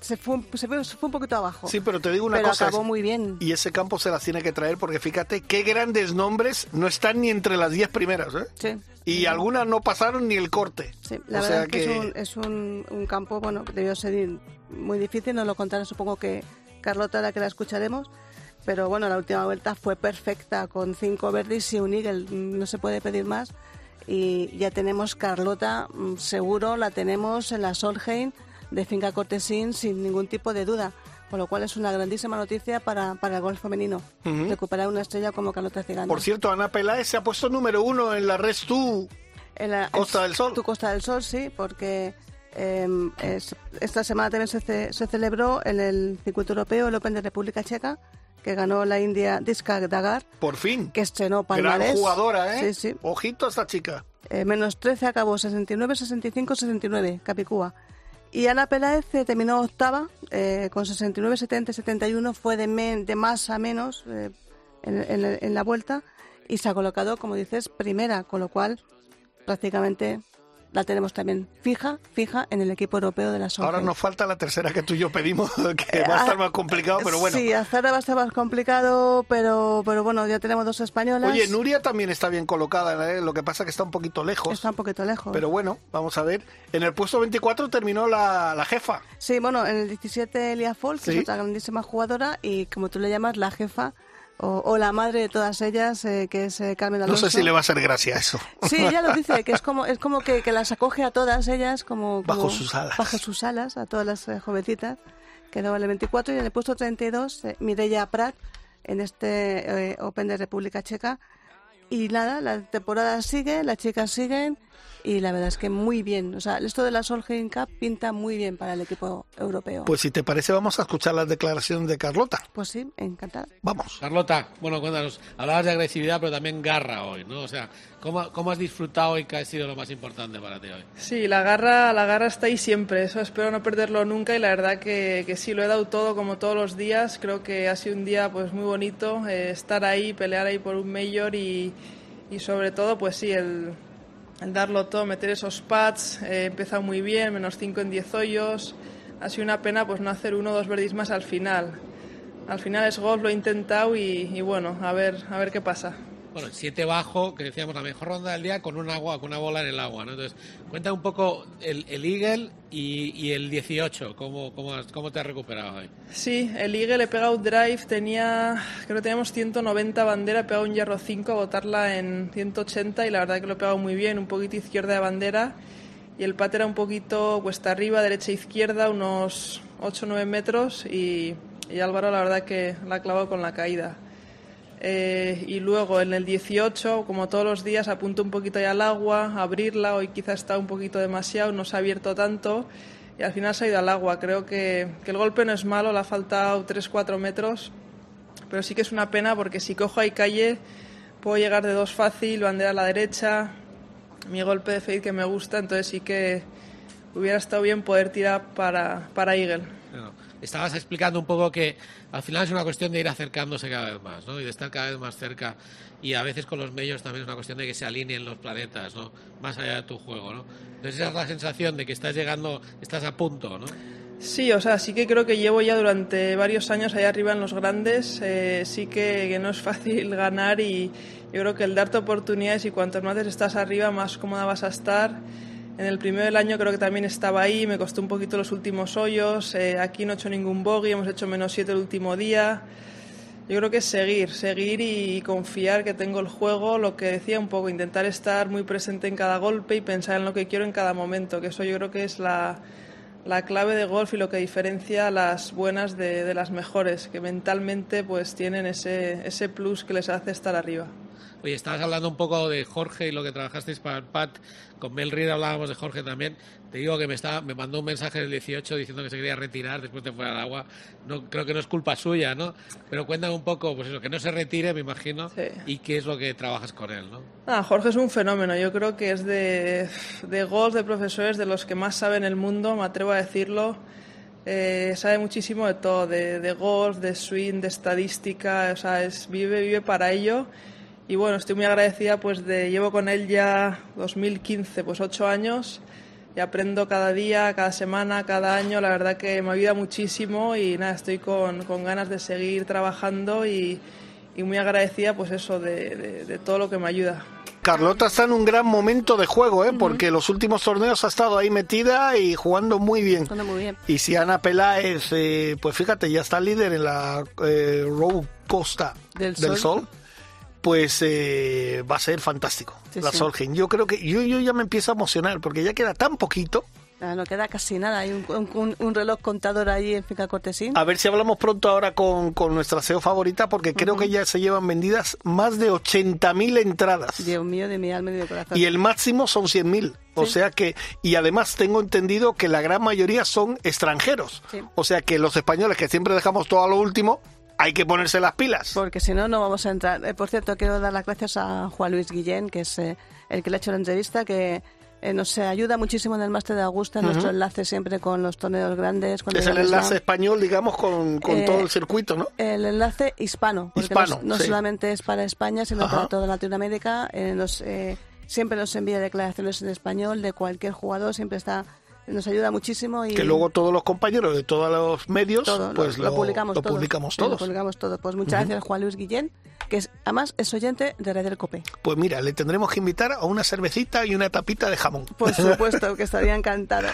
se, fue, un- se, fue, se fue un poquito abajo. Sí, pero te digo una pero cosa. acabó muy bien. Y ese campo se las tiene que traer porque fíjate qué grandes nombres no están ni entre las 10 primeras. ¿eh? Sí. Y algunas no pasaron ni el corte. Sí, la o verdad sea es que, es, un, es un- un campo, bueno, que debió ser muy difícil, nos lo contará supongo que Carlota, la que la escucharemos, pero bueno, la última vuelta fue perfecta, con cinco verdes y un eagle, no se puede pedir más, y ya tenemos Carlota, mm, seguro la tenemos en la Solheim de Finca Cortesín sin ningún tipo de duda, con lo cual es una grandísima noticia para, para el golf femenino, Ujú. recuperar una estrella como Carlota Ciganda. Por cierto, Ana Peláez se ha puesto número uno en la Res Tú. En la- Costa del Sol. Tu Costa del Sol, sí, porque eh, es- esta semana también se, ce- se celebró en el circuito europeo el Open de República Checa, que ganó la India Diska Dagar, Por fin. que estrenó Gran palmarés. jugadora, ¿eh? Sí, sí. Ojito a esta chica. Eh, menos 13 acabó 69, 65, 69, Capicúa. Y Ana Peláez eh, terminó octava eh, con 69, 70, 71, fue de, men- de más a menos eh, en, la vuelta y se ha colocado, como dices, primera, con lo cual prácticamente la tenemos también fija, fija en el equipo europeo de la Solheim. Ahora nos falta la tercera que tú y yo pedimos, que va a estar más complicado, pero bueno. Sí, Azara va a estar más complicado, pero, pero bueno, ya tenemos dos españolas. Oye, Nuria también está bien colocada, ¿eh? lo que pasa que está un poquito lejos. Está un poquito lejos. Pero bueno, vamos a ver. En el puesto 24 terminó la, la jefa. Sí, bueno, en el 17 Elia Folk, que Sí. es otra grandísima jugadora, y como tú le llamas, la jefa o, o la madre de todas ellas, eh, que es eh, Carmen No Alonso. sé si le va a hacer gracia eso. Sí, ella lo dice, que es como, es como que, que las acoge a todas ellas como, como- Bajo sus alas. Bajo sus alas, a todas las eh, jovencitas. Quedó en el 24 y en el puesto 32 eh, Mireia Prat en este eh, Open de República Checa. Y nada, la temporada sigue, las chicas siguen y la verdad es que muy bien. O sea, esto de la Solheim Cup pinta muy bien para el equipo europeo. Pues si te parece, vamos a escuchar las declaraciones de Carlota. Pues sí, encantada. Vamos. Carlota, bueno, cuéntanos, hablabas de agresividad, pero también garra hoy, ¿no? O sea, ¿cómo, cómo has disfrutado y qué ha sido lo más importante para ti hoy? Sí, la garra, la garra está ahí siempre, eso espero no perderlo nunca y la verdad que, que sí, lo he dado todo como todos los días, creo que ha sido un día pues muy bonito eh, estar ahí, pelear ahí por un mayor y, y sobre todo pues sí, el, el darlo todo, meter esos pads, eh, empezado muy bien, menos 5 en 10 hoyos, ha sido una pena pues no hacer uno o dos verdis más al final. Al final es golf, lo he intentado y, y bueno, a ver, a ver qué pasa. Bueno, siete bajo, que decíamos la mejor ronda del día con un agua, con una bola en el agua, ¿no? Entonces, cuenta un poco el, el Eagle y, y el 18, ¿cómo, cómo, ¿cómo te has recuperado hoy? Sí, el Eagle he pegado drive, tenía, creo que teníamos 190 bandera, he pegado un hierro 5 a botarla en 180 y la verdad que lo he pegado muy bien, un poquito izquierda de bandera y el pat era un poquito cuesta arriba, derecha izquierda, unos 8 o 9 metros y, y Álvaro la verdad que la clavó con la caída. Eh, y luego en el 18, como todos los días, apunto un poquito ya al agua, abrirla. Hoy quizá está un poquito demasiado, no se ha abierto tanto y al final se ha ido al agua. Creo que, que el golpe no es malo, le ha faltado 3-4 metros, pero sí que es una pena porque si cojo ahí calle puedo llegar de dos fácil, bandera a la derecha, mi golpe de fade que me gusta, entonces sí que hubiera estado bien poder tirar para, para Eagle. Estabas explicando un poco que al final es una cuestión de ir acercándose cada vez más, ¿no? Y de estar cada vez más cerca. Y a veces con los medios también es una cuestión de que se alineen los planetas, ¿no? Más allá de tu juego, ¿no? Entonces esa es la sensación de que estás llegando, estás a punto, ¿no? Sí, o sea, sí que creo que llevo ya durante varios años allá arriba en los grandes. Eh, sí que, no es fácil ganar y yo creo que el darte oportunidades y cuantos más estás arriba, más cómoda vas a estar. En el primero del año creo que también estaba ahí, me costó un poquito los últimos hoyos. Eh, aquí no he hecho ningún bogey, hemos hecho menos 7 el último día. Yo creo que es seguir, seguir y confiar que tengo el juego, lo que decía un poco, intentar estar muy presente en cada golpe y pensar en lo que quiero en cada momento, que eso yo creo que es la, la clave de golf y lo que diferencia a las buenas de, de, las mejores, que mentalmente pues tienen ese, ese plus que les hace estar arriba. Oye, estabas hablando un poco de Jorge y lo que trabajasteis para el PAT. Con Mel Reed hablábamos de Jorge también. Te digo que me, está, me mandó un mensaje del 18 diciendo que se quería retirar después de fuera al agua. No, creo que no es culpa suya, ¿no? Pero cuéntame un poco, pues eso, que no se retire, me imagino, sí. y qué es lo que trabajas con él, ¿no? Ah, Jorge es un fenómeno. Yo creo que es de, de golf, de profesores, de los que más saben el mundo, me atrevo a decirlo. Eh, sabe muchísimo de todo, de, de, golf, de swing, de estadística, o sea, es, vive, vive para ello y bueno, estoy muy agradecida pues de llevo con él ya 2015, pues ocho años y aprendo cada día, cada semana, cada año, la verdad que me ayuda muchísimo y nada, estoy con, con ganas de seguir trabajando y, y muy agradecida pues eso de, de, de, todo lo que me ayuda. Carlota está en un gran momento de juego, ¿eh? Uh -huh. porque los últimos torneos ha estado ahí metida y jugando muy bien. Jugando muy bien. Y si Ana Peláez, eh, pues fíjate, ya está líder en la eh, Road Costa del, del Sol. Sol pues eh, va a ser fantástico Sí, la sí. Solheim. Yo creo que yo, yo ya me empiezo a emocionar porque ya queda tan poquito. Ah, no queda casi nada, hay un, un, un reloj contador ahí en Finca Cortesín. A ver si hablamos pronto ahora con, con nuestra SEO favorita porque creo que ya se llevan vendidas más de 80.000 entradas. Dios mío, de mi alma y de mi corazón. Y el máximo son 100.000. O Sí. sea que, y además tengo entendido que la gran mayoría son extranjeros. Sí. O sea que los españoles que siempre dejamos todo a lo último, hay que ponerse las pilas. Porque si no, no vamos a entrar. Eh, por cierto, quiero dar las gracias a Juan Luis Guillén, que es eh, el que le ha hecho la entrevista, que eh, nos ayuda muchísimo en el máster de Augusta, Ujú. nuestro enlace siempre con los torneos grandes. Con Es el enlace español, digamos, con, con Eh, todo el circuito, ¿no? El enlace hispano, porque Hispano, no, no sí. solamente es para España, sino Ajá. para toda Latinoamérica. Eh, nos, eh, siempre nos envía declaraciones en español de cualquier jugador, siempre está nos ayuda muchísimo y Que luego todos los compañeros de todos los medios, todo, pues lo, publicamos lo todos. publicamos Sí, lo todos. publicamos todo. Pues muchas Ujú. gracias Juan Luis Guillén, que es, además es oyente de Red del Cope. Pues mira, le tendremos que invitar a una cervecita y una tapita de jamón. Por supuesto, que estaría encantado.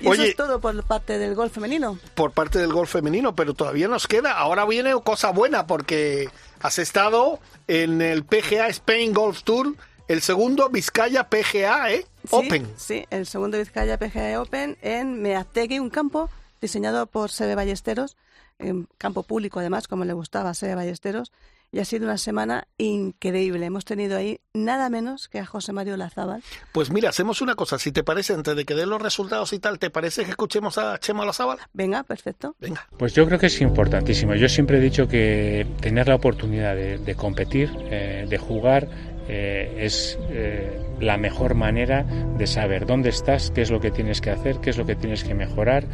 Y Oye. eso es todo por parte del golf femenino. por parte del golf femenino, pero todavía nos queda. Ahora viene cosa buena porque has estado en el PGA Spain Golf Tour, el segundo Vizcaya PGA ¿eh? Sí, Open. Sí, el segundo Vizcaya PGA Open en Meategui, un campo diseñado por Sebe Ballesteros, en campo público además, como le gustaba a Sebe Ballesteros, y ha sido una semana increíble. Hemos tenido ahí nada menos que a José Mario Lazábal. Pues mira, hacemos una cosa, si te parece, antes de que den los resultados y tal, ¿te parece que escuchemos a Chema Lazábal? Venga, perfecto. Venga. Pues yo creo que es importantísimo. Yo siempre he dicho que tener la oportunidad de, de competir, eh, de jugar, eh, es eh, la mejor manera de saber dónde estás, qué es lo que tienes que hacer, qué es lo que tienes que mejorar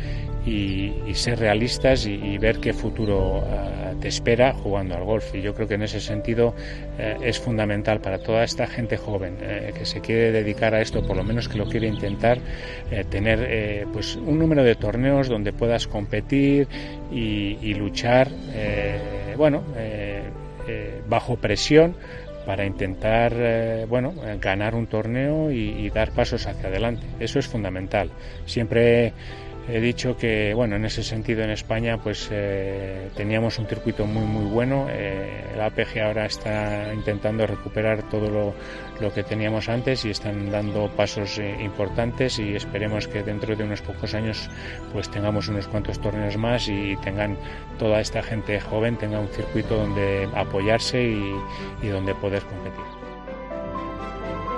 y, ser realistas y, ver qué futuro uh, te espera jugando al golf. Y yo creo que en ese sentido eh, es fundamental para toda esta gente joven que se quiere dedicar a esto, por lo menos que lo quiere intentar, tener pues un número de torneos donde puedas competir y, y luchar, bueno, bajo presión para intentar eh, bueno ganar un torneo y, y, dar pasos hacia adelante. Eso es fundamental. Siempre he dicho que, bueno, en ese sentido en España pues eh, teníamos un circuito muy muy bueno. Eh, el APG ahora está intentando recuperar todo lo, lo que teníamos antes y están dando pasos eh, importantes y esperemos que dentro de unos pocos años pues tengamos unos cuantos torneos más y tengan toda esta gente joven tenga un circuito donde apoyarse y, y donde poder competir.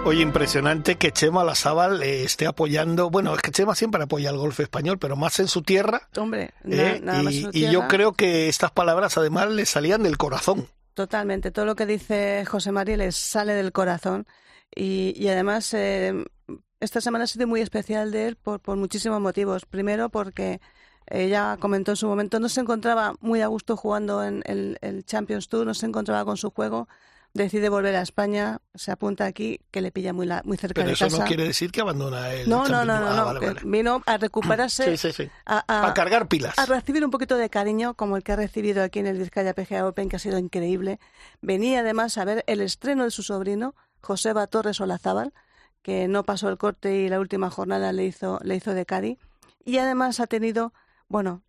Oye, impresionante que Chema Lazábal eh, esté apoyando. Bueno, es que Chema siempre apoya al golf español, pero más en su tierra. Hombre, na- ¿eh? nada más y, en su y yo tierra. creo que estas palabras además le salían del corazón. Totalmente, todo lo que dice José María les sale del corazón y, y además eh, esta semana ha sido muy especial de él por, por muchísimos motivos. Primero porque ella comentó en su momento, no se encontraba muy a gusto jugando en el, el Champions Tour, no se encontraba con su juego, decide volver a España, se apunta aquí, que le pilla muy, la- muy cerca Pero de eso casa. no quiere decir que abandona el No, no, no, no. Ah, no, vale, que vale. vino a recuperarse, Sí, sí, sí. A, a- A cargar pilas. a recibir un poquito de cariño como el que ha recibido aquí en el Vizcaya PGA Open, que ha sido increíble. Venía además a ver el estreno de su sobrino, Joseba Torres Olazábal, que no pasó el corte y la última jornada le hizo, le hizo de Cadi. Y además ha tenido, bueno,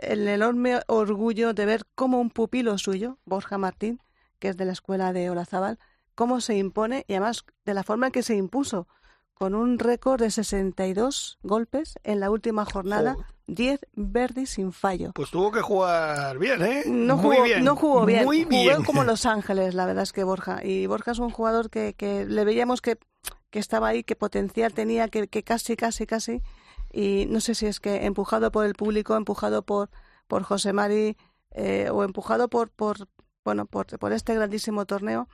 el enorme orgullo de ver cómo un pupilo suyo, Borja Martín, que es de la escuela de Olazábal, cómo se impone y además de la forma en que se impuso, con un récord de 62 golpes en la última jornada, Joder. 10 verdis sin fallo. Pues tuvo que jugar bien, ¿eh? No Muy jugó, bien. no jugó bien, Muy jugó bien. como Los Ángeles, la verdad es que Borja. Y Borja es un jugador que, que le veíamos que, que estaba ahí, que potencial tenía, que, que casi, casi, casi. Y no sé si es que empujado por el público, empujado por, por José Mari eh, o empujado por, por, bueno, por, por este grandísimo torneo,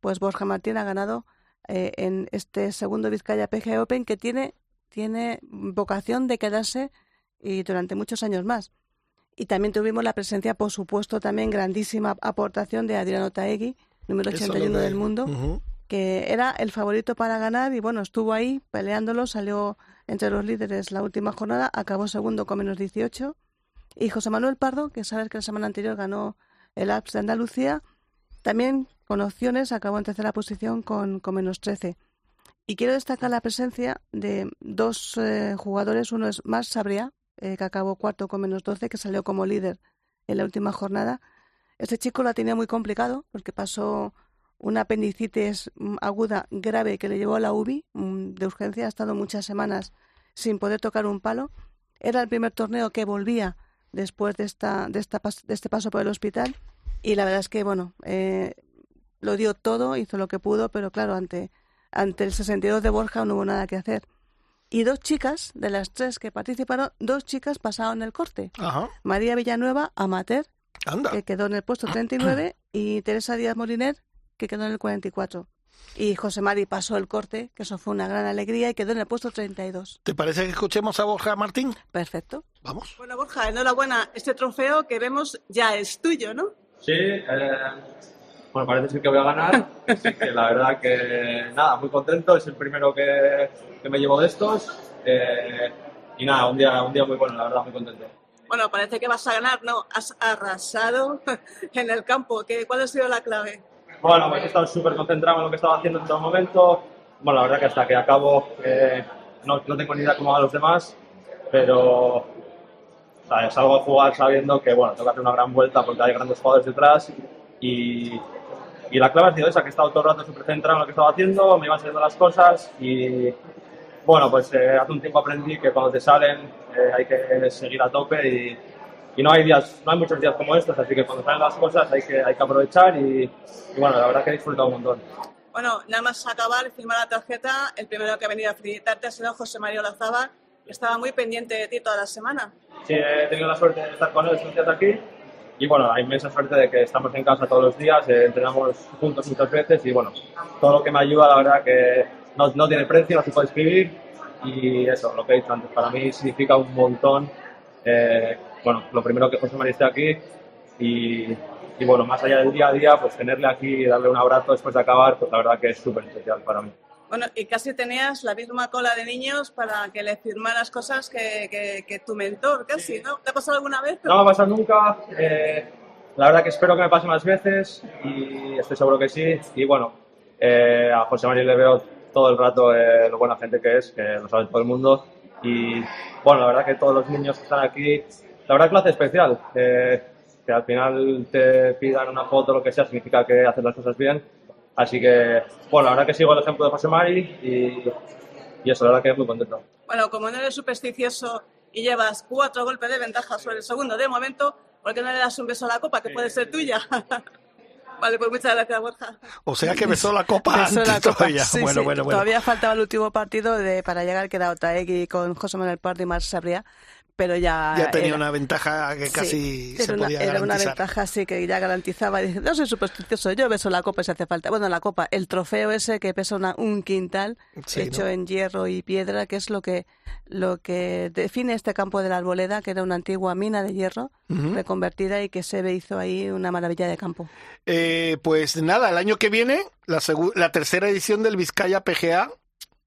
pues Borja Martín ha ganado eh, en este segundo Vizcaya PGA Open que tiene, tiene vocación de quedarse y durante muchos años más. Y también tuvimos la presencia, por supuesto, también grandísima aportación de Adriano Taegui, número Eso 81 lo de- del mundo, que era el favorito para ganar y bueno, estuvo ahí peleándolo, salió entre los líderes la última jornada, acabó segundo con menos 18. Y José Manuel Pardo, que sabes que la semana anterior ganó el Alps de Andalucía, también con opciones acabó en tercera posición con, con menos 13. Y quiero destacar la presencia de dos eh, jugadores. Uno es Marc Sabria, eh, que acabó cuarto con menos 12, que salió como líder en la última jornada. Este chico la tenía muy complicado porque pasó una apendicitis mm, aguda grave que le llevó a la UBI mm, de urgencia. Ha estado muchas semanas sin poder tocar un palo. Era el primer torneo que volvía después de, esta, de, esta, de este paso por el hospital. Y la verdad es que, bueno, eh, lo dio todo, hizo lo que pudo, pero claro, ante, ante el 62 de Borja no hubo nada que hacer. Y dos chicas, de las tres que participaron, dos chicas pasaron el corte. Ajá. María Villanueva, amateur, Anda. que quedó en el puesto 39, y Teresa Díaz Moliner, que quedó en el 44. Y José Mari pasó el corte, que eso fue una gran alegría, y quedó en el puesto 32. ¿Te parece que escuchemos a Borja Martín? Perfecto. Vamos. Bueno, Borja, enhorabuena. Este trofeo que vemos ya es tuyo, ¿no? Sí, eh, bueno, parece ser que voy a ganar. Así que la verdad que nada, muy contento. Es el primero que, que me llevo de estos. Eh, y nada, un día, un día muy bueno, la verdad, muy contento. Bueno, parece que vas a ganar, ¿no? Has arrasado en el campo. ¿Qué, ¿Cuál ha sido la clave? Bueno, pues he estado súper concentrado en lo que estaba haciendo en todo momento. Bueno, la verdad que hasta que acabo eh, no, no tengo ni idea cómo van los demás, pero sea, salgo a jugar sabiendo que bueno, tengo que hacer una gran vuelta porque hay grandes jugadores detrás y, y la clave ha sido esa, que he estado todo el rato súper centrado en lo que estaba haciendo, me iban saliendo las cosas y bueno, pues eh, hace un tiempo aprendí que cuando te salen eh, hay que seguir a tope y, y no hay días, no hay muchos días como estos, así que cuando salen las cosas hay que, hay que aprovechar y, y bueno, la verdad que he disfrutado un montón. Bueno, nada más acabar firmar la tarjeta, el primero que ha venido a felicitarte ha sido José María Olazábal, que estaba muy pendiente de ti toda la semana. Sí, he tenido la suerte de estar con él estos días aquí y bueno, la inmensa suerte de que estamos en casa todos los días, eh, entrenamos juntos muchas veces y bueno, todo lo que me ayuda la verdad que no, no tiene precio, no se puede escribir y eso, lo que he dicho antes, para mí significa un montón. eh, bueno, lo primero que José María esté aquí y, y bueno, más allá del día a día, pues tenerle aquí y darle un abrazo después de acabar, pues la verdad que es súper especial para mí. Bueno, y casi tenías la misma cola de niños para que le firmaras cosas que, que, que tu mentor, casi, ¿no? ¿Te ha pasado alguna vez? No me ha pasado nunca. eh, la verdad que espero que me pase más veces y estoy seguro que sí. Y bueno, eh, a José María le veo todo el rato eh, lo buena gente que es, que lo sabe todo el mundo. Y bueno, la verdad que todos los niños que están aquí, la verdad que lo hace especial. eh, que al final te pidan una foto, lo que sea, significa que haces las cosas bien. Así que, bueno, la verdad que sigo el ejemplo de José Mari y, y eso, la verdad que muy contento. Bueno, como no eres supersticioso y llevas cuatro golpes de ventaja sobre el segundo de momento, ¿por qué no le das un beso a la copa que puede ser tuya? vale, pues muchas gracias, Borja. O sea que besó la copa Besó antes la copa. todavía. Sí, bueno, sí. bueno, bueno. Todavía faltaba el último partido de, para llegar, que era Otaegui con José Manuel Pardo y Mar Sabría, pero ya... Ya tenía era- una ventaja que casi Sí, se era una, era una ventaja sí que ya garantizaba. Dice, no soy supersticioso, yo beso la copa si hace falta. Bueno, la copa, el trofeo ese que pesa una- un quintal Sí, hecho ¿no? en hierro y piedra, que es lo que lo que define este campo de la Arboleda, que era una antigua mina de hierro reconvertida y que se ve hizo ahí una maravilla de campo. Eh, pues nada, el año que viene, la, la tercera edición del Vizcaya PGA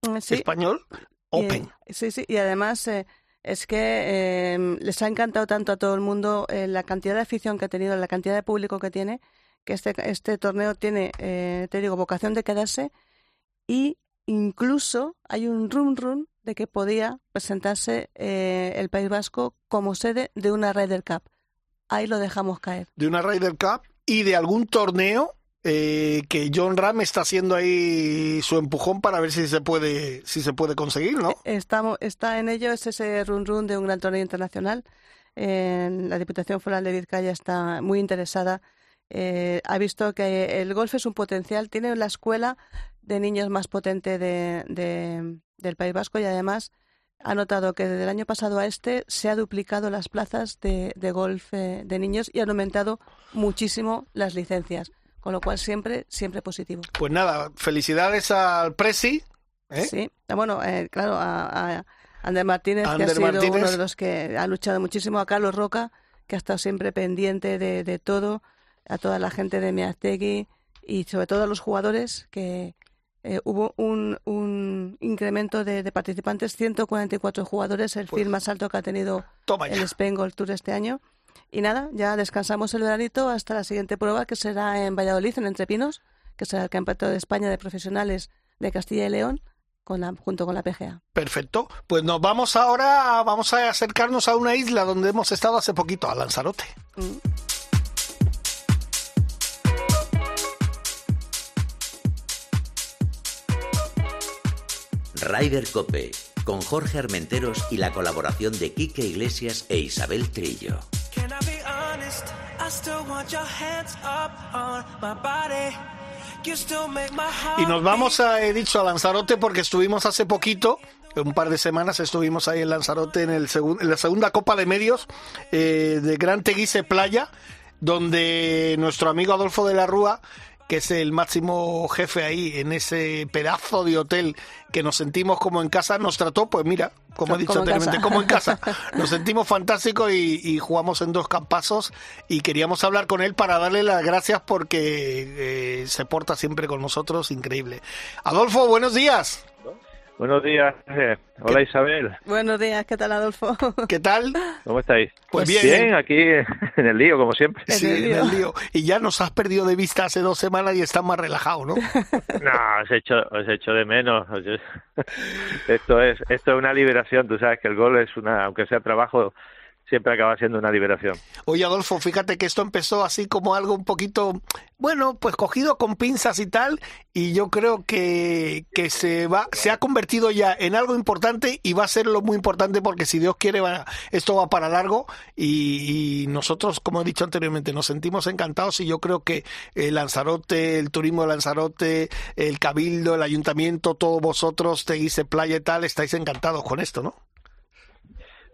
Mm, Sí. español Open. eh, sí, sí, y además eh, es que eh, les ha encantado tanto a todo el mundo eh, la cantidad de afición que ha tenido, la cantidad de público que tiene, que este, este torneo tiene, eh, te digo, vocación de quedarse y incluso hay un run run de que podía presentarse eh, el País Vasco como sede de una Ryder Cup. Ahí lo dejamos caer. de una Ryder Cup y de algún torneo eh, que John Ram está haciendo ahí su empujón para ver si se puede si se puede conseguir, ¿no? Estamos, está en ello, es ese run run de un gran torneo internacional. La Diputación Foral de Vizcaya está muy interesada. Eh, ha visto que el golf es un potencial, tiene la escuela de niños más potente de, de- del País Vasco y además ha notado que desde el año pasado a este se ha duplicado las plazas de, de golf eh, de niños y han aumentado muchísimo las licencias, con lo cual siempre, siempre positivo. Pues nada, felicidades al Presi. ¿eh? Sí, Ah, bueno, eh, claro, a, a Ander Martínez, que ha sido Martínez. uno de los que ha luchado muchísimo, a Carlos Roca, que ha estado siempre pendiente de, de todo, a toda la gente de Meaztegui y sobre todo a los jugadores, que eh, hubo un, un incremento de, de participantes, 144 jugadores, el field más alto que ha tenido Pues el Spain Gold Tour este año. Y nada, ya descansamos el veranito hasta la siguiente prueba, que será en Valladolid, en Entrepinos, que será el Campeonato de España de Profesionales de Castilla y León, con la, junto con la PGA. Perfecto. Pues nos vamos ahora, vamos a acercarnos a una isla donde hemos estado hace poquito, a Lanzarote. Mm. Ryder Cope, con Jorge Armenteros y la colaboración de Quique Iglesias e Isabel Trillo. Y nos vamos, a, he dicho, a Lanzarote porque estuvimos hace poquito, un par de semanas estuvimos ahí en Lanzarote en, el segun- en la segunda Copa de Medios eh, de Gran Teguise Playa, donde nuestro amigo Adolfo de la Rúa, que es el máximo jefe ahí en ese pedazo de hotel que nos sentimos como en casa, nos trató, pues mira, como he dicho Como anteriormente, como en casa. Nos sentimos fantásticos y, y jugamos en dos campazos y queríamos hablar con él para darle las gracias porque eh, se porta siempre con nosotros, increíble. Adolfo, buenos días. Buenos días. Hola Isabel, Buenos días, ¿qué tal, Adolfo? ¿Qué tal? ¿cómo estáis? Pues bien. Bien, aquí en el lío, como siempre. En el en lío. el lío. Y ya nos has perdido de vista hace dos semanas y estás más relajado, ¿no? No, os echo, os echo de menos. os- Esto es, esto es una liberación. Tú sabes que el gol es una, aunque sea trabajo, siempre acaba siendo una liberación. Oye, Adolfo, fíjate que esto empezó así como algo un poquito, bueno, pues cogido con pinzas y tal, y yo creo que, que se va, se ha convertido ya en algo importante y va a ser lo muy importante porque si Dios quiere va- esto va para largo y, y nosotros, como he dicho anteriormente, nos sentimos encantados y yo creo que el Lanzarote, el turismo de Lanzarote, el Cabildo, el Ayuntamiento, todos vosotros, Teguise Playa y tal, estáis encantados con esto, ¿no?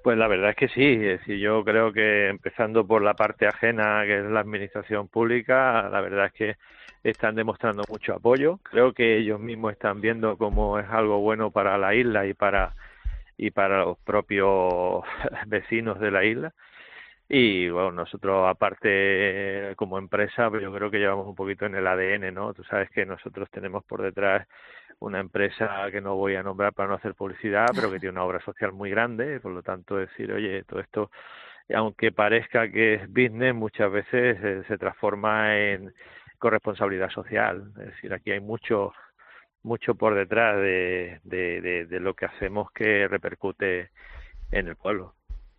Pues la verdad es que sí. Es yo creo que empezando por la parte ajena, que es la administración pública, la verdad es que están demostrando mucho apoyo. Creo que ellos mismos están viendo cómo es algo bueno para la isla y para y para los propios vecinos de la isla. Y bueno, nosotros aparte como empresa, pues yo creo que llevamos un poquito en el ADN, ¿no? Tú sabes que nosotros tenemos por detrás una empresa que no voy a nombrar para no hacer publicidad, pero que tiene una obra social muy grande, por lo tanto decir, oye, todo esto, aunque parezca que es business, muchas veces eh, se transforma en corresponsabilidad social. Es decir, aquí hay mucho mucho por detrás de, de, de, de lo que hacemos que repercute en el pueblo.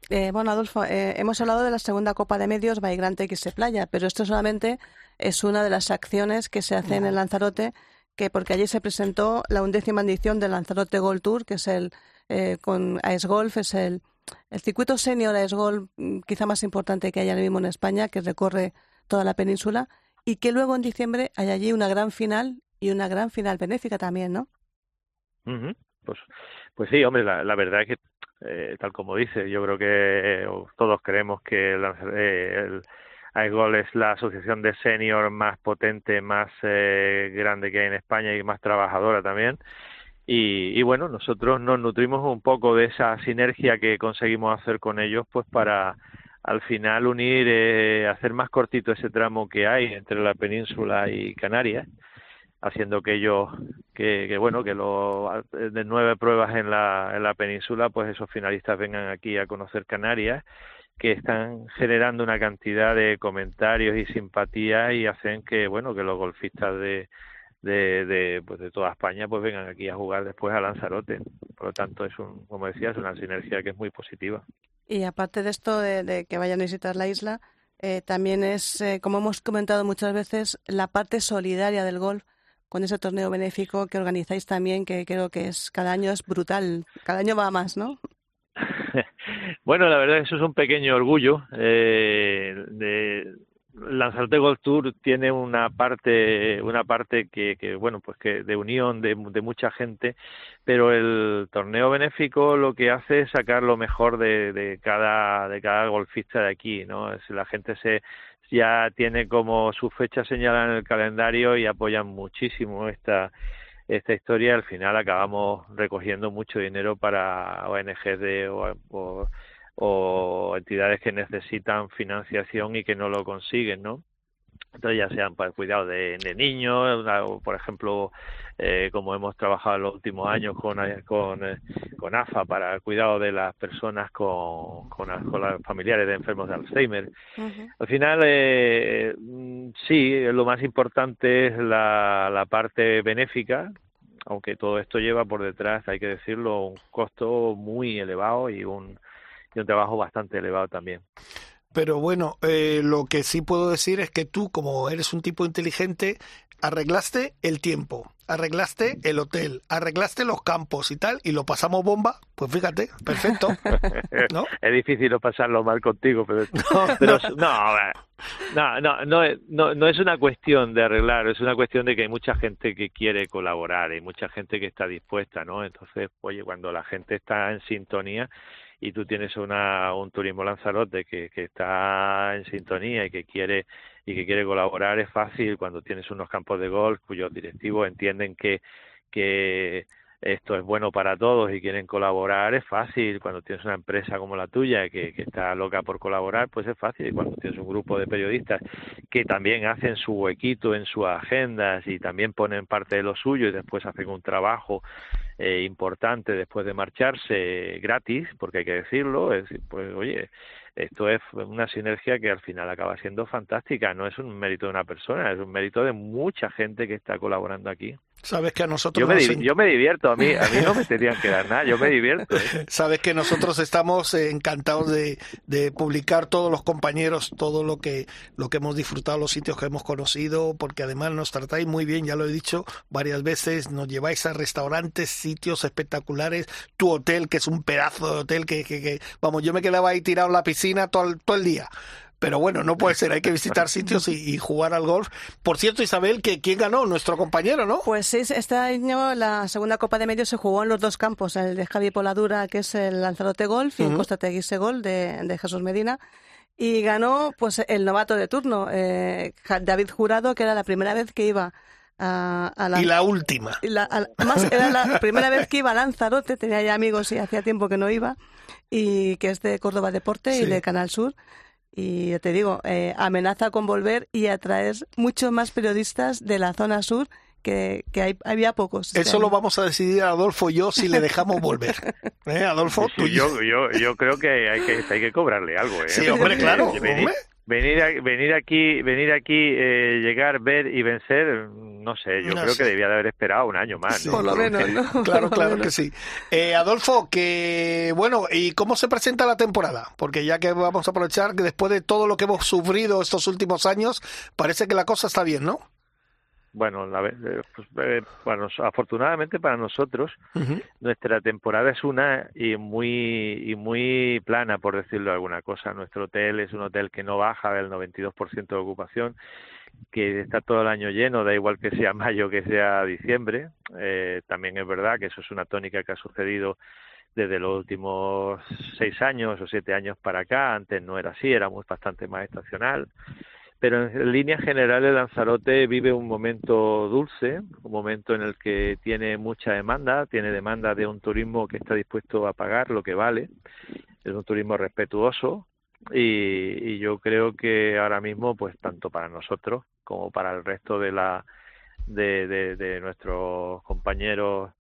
Eh, bueno, Adolfo, eh, hemos hablado de la segunda Copa de Medios Baigrante X se Playa, pero esto solamente es una de las acciones que se hacen en Lanzarote, que porque allí se presentó la undécima edición del Lanzarote Gold Tour, que es el eh, con Ice Golf, es el, el circuito senior Ice Golf mm, quizá más importante que hay ahora mismo en España, que recorre toda la península, y que luego en diciembre hay allí una gran final y una gran final benéfica también, ¿no? Pues, pues sí, hombre, la, la verdad es que, eh, tal como dice, yo creo que eh, todos creemos que la- eh, el AIGOL es la asociación de senior más potente, más eh, grande que hay en España y más trabajadora también. Y, y bueno, nosotros nos nutrimos un poco de esa sinergia que conseguimos hacer con ellos, pues para al final unir, eh, hacer más cortito ese tramo que hay entre la península y Canarias haciendo que ellos que, bueno que los de nueve pruebas en la en la península pues esos finalistas vengan aquí a conocer Canarias que están generando una cantidad de comentarios y simpatía y hacen que bueno que los golfistas de de, de pues de toda España pues vengan aquí a jugar después a Lanzarote. Por lo tanto es un como decía es una sinergia que es muy positiva. Y aparte de esto de, de que vayan a visitar la isla, eh, también es, eh, como hemos comentado muchas veces, la parte solidaria del golf con ese torneo benéfico que organizáis también, que creo que es cada año es brutal, cada año va más, ¿no? Bueno, la verdad eso es un pequeño orgullo. Eh, de Lanzarote Golf Tour tiene una parte, una parte que, que bueno, pues que de unión de, de mucha gente, pero el torneo benéfico lo que hace es sacar lo mejor de, de cada, de cada golfista de aquí, ¿no? Es, la gente se ya tiene como su fecha señalada en el calendario y apoyan muchísimo esta esta historia al final acabamos recogiendo mucho dinero para ONGs o, o entidades que necesitan financiación y que no lo consiguen, ¿no? Entonces ya sean para el cuidado de, de niños, una- por ejemplo, eh, como hemos trabajado en los últimos años con, eh, con, eh, con AFA para el cuidado de las personas con, con, con los familiares de enfermos de Alzheimer. Al final, eh, mm, sí, lo más importante es la, la parte benéfica, aunque todo esto lleva por detrás, hay que decirlo, un costo muy elevado y un, y un trabajo bastante elevado también. Pero bueno, eh, lo que sí puedo decir es que tú, como eres un tipo inteligente, arreglaste el tiempo, arreglaste el hotel, arreglaste los campos y tal, y lo pasamos bomba. Pues fíjate, perfecto. ¿No? Es difícil no pasarlo mal contigo, pero pero no, ver, no, no, no, es- no, no es una cuestión de arreglar, es una cuestión de que hay mucha gente que quiere colaborar, hay mucha gente que está dispuesta, ¿no? Entonces, oye, cuando la gente está en sintonía y tú tienes una, un turismo Lanzarote que, que está en sintonía y que quiere y que quiere colaborar es fácil cuando tienes unos campos de golf cuyos directivos entienden que que esto es bueno para todos y quieren colaborar, es fácil. Cuando tienes una empresa como la tuya que, que está loca por colaborar, pues es fácil. Y cuando tienes un grupo de periodistas que también hacen su huequito en sus agendas y también ponen parte de lo suyo y después hacen un trabajo eh, importante después de marcharse gratis, porque hay que decirlo, es pues oye, esto es una sinergia que al final acaba siendo fantástica. No es un mérito de una persona, es un mérito de mucha gente que está colaborando aquí. Sabes que a nosotros Yo me, nos yo me divierto, a mí, a mí no me tenían que dar nada, yo me divierto. ¿eh? Sabes que nosotros estamos eh, encantados de, de publicar todos los compañeros, todo lo que, lo que hemos disfrutado, los sitios que hemos conocido, porque además nos tratáis muy bien, ya lo he dicho varias veces, nos lleváis a restaurantes, sitios espectaculares, tu hotel, que es un pedazo de hotel que, que, que- vamos, yo me quedaba ahí tirado en la piscina todo todo el día. Pero bueno, no puede ser, hay que visitar sitios y, y jugar al golf. Por cierto, Isabel, que quién ganó, nuestro compañero, ¿no? Pues sí, este año la segunda Copa de Medios se jugó en los dos campos, el de Javi Poladura, que es el Lanzarote Golf, y en Ujú. Costa Teguise Golf de, de Jesús Medina. Y ganó pues el novato de turno, eh, David Jurado, que era la primera vez que iba a, a la... Y la última. y la- a- además, era la primera vez que iba a Lanzarote, tenía ya amigos y hacía tiempo que no iba, y que es de Córdoba Deporte y de Canal Sur. Y ya te digo, eh, amenaza con volver y atraer muchos más periodistas de la zona sur, que, que hay- había pocos. este Eso lo vamos a decidir Adolfo y yo si le dejamos volver. ¿Eh, Adolfo? Sí, yo, yo, yo creo que hay que, hay que cobrarle algo. ¿eh? Sí, hombre, claro, hombre. Venir a- venir aquí venir aquí eh, llegar ver y vencer no sé yo No creo sé. que debía de haber esperado un año más Sí, ¿no? por lo menos, ¿no? Claro, claro que sí. Eh, Adolfo, que bueno, ¿y cómo se presenta la temporada? Porque ya que vamos a aprovechar que después de todo lo que hemos sufrido estos últimos años, parece que la cosa está bien, ¿no? Bueno la eh, pues, eh, bueno afortunadamente para nosotros nuestra temporada es una y muy y muy plana por decirlo alguna cosa. Nuestro hotel es un hotel que no baja del 92% de ocupación que está todo el año lleno da igual que sea mayo que sea diciembre. Eh, también es verdad que eso es una tónica que ha sucedido desde los últimos seis años o siete años para acá. Antes no era así era muy bastante más estacional pero en líneas generales Lanzarote vive un momento dulce, un momento en el que tiene mucha demanda, tiene demanda de un turismo que está dispuesto a pagar lo que vale, es un turismo respetuoso y, y yo creo que ahora mismo pues tanto para nosotros como para el resto de la de, nuestros compañeros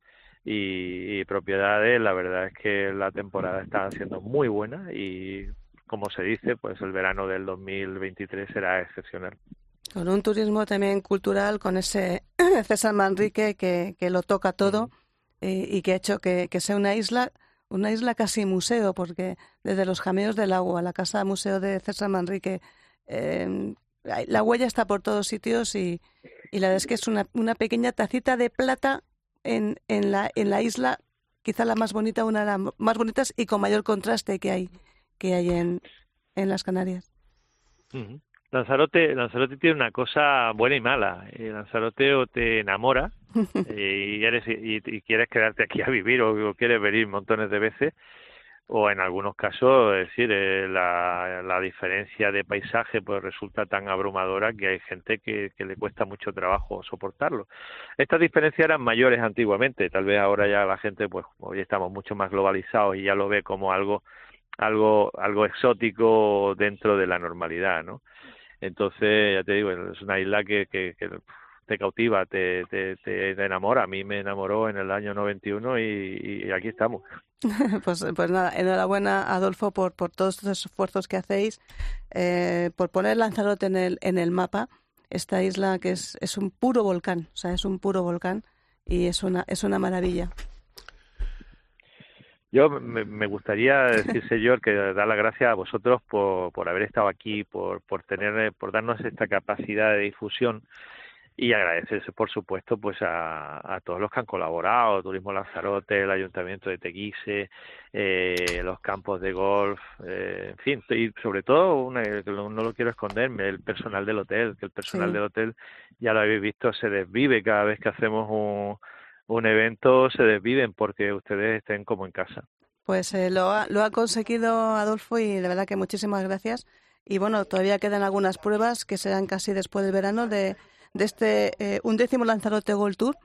y, y propiedades la verdad es que la temporada está siendo muy buena y como se dice, pues el verano del 2023 será excepcional. Con un turismo también cultural, con ese César Manrique que, que lo toca todo eh, y que ha hecho que, que sea una isla, una isla casi museo, porque desde los jameos del agua, la casa museo de César Manrique, eh, la huella está por todos sitios y, y la verdad es que es una, una pequeña tacita de plata en, en, la, en la isla, quizá la más bonita, una de las más bonitas y con mayor contraste que hay, que hay en, en las Canarias. Lanzarote, Lanzarote tiene una cosa buena y mala. Eh, Lanzarote o te enamora eh, y, eres, y, y quieres quedarte aquí a vivir o, o quieres venir montones de veces, o en algunos casos, es decir, eh, la, la diferencia de paisaje pues resulta tan abrumadora que hay gente que, que le cuesta mucho trabajo soportarlo. Estas diferencias eran mayores antiguamente, tal vez ahora ya la gente, pues hoy estamos mucho más globalizados y ya lo ve como algo algo algo exótico dentro de la normalidad, ¿no? Entonces, ya te digo, es una isla que, que, te cautiva, te, te, te enamora. A mí me enamoró en el año 91 y, y aquí estamos. Pues, pues nada, enhorabuena Adolfo por, por todos estos esfuerzos que hacéis, eh, por poner Lanzarote en el, en el mapa, esta isla que es, es un puro volcán, o sea, es un puro volcán y es una, es una maravilla. Yo me, me gustaría decir, señor, que dar las gracias a vosotros por, por haber estado aquí, por, por tener, por darnos esta capacidad de difusión y agradecerse, por supuesto, pues a, a todos los que han colaborado, Turismo Lanzarote, el Ayuntamiento de Teguise, eh, los campos de golf, eh, en fin, y sobre todo, una, no, no lo quiero esconderme, el personal del hotel, que el personal Sí. del hotel, ya lo habéis visto, se desvive cada vez que hacemos un, un evento, se desviven porque ustedes estén como en casa. Pues eh, lo, ha, lo ha conseguido Adolfo y de verdad que muchísimas gracias. Y bueno, todavía quedan algunas pruebas que serán casi después del verano de, de este eh, undécimo Lanzarote Gold Tour.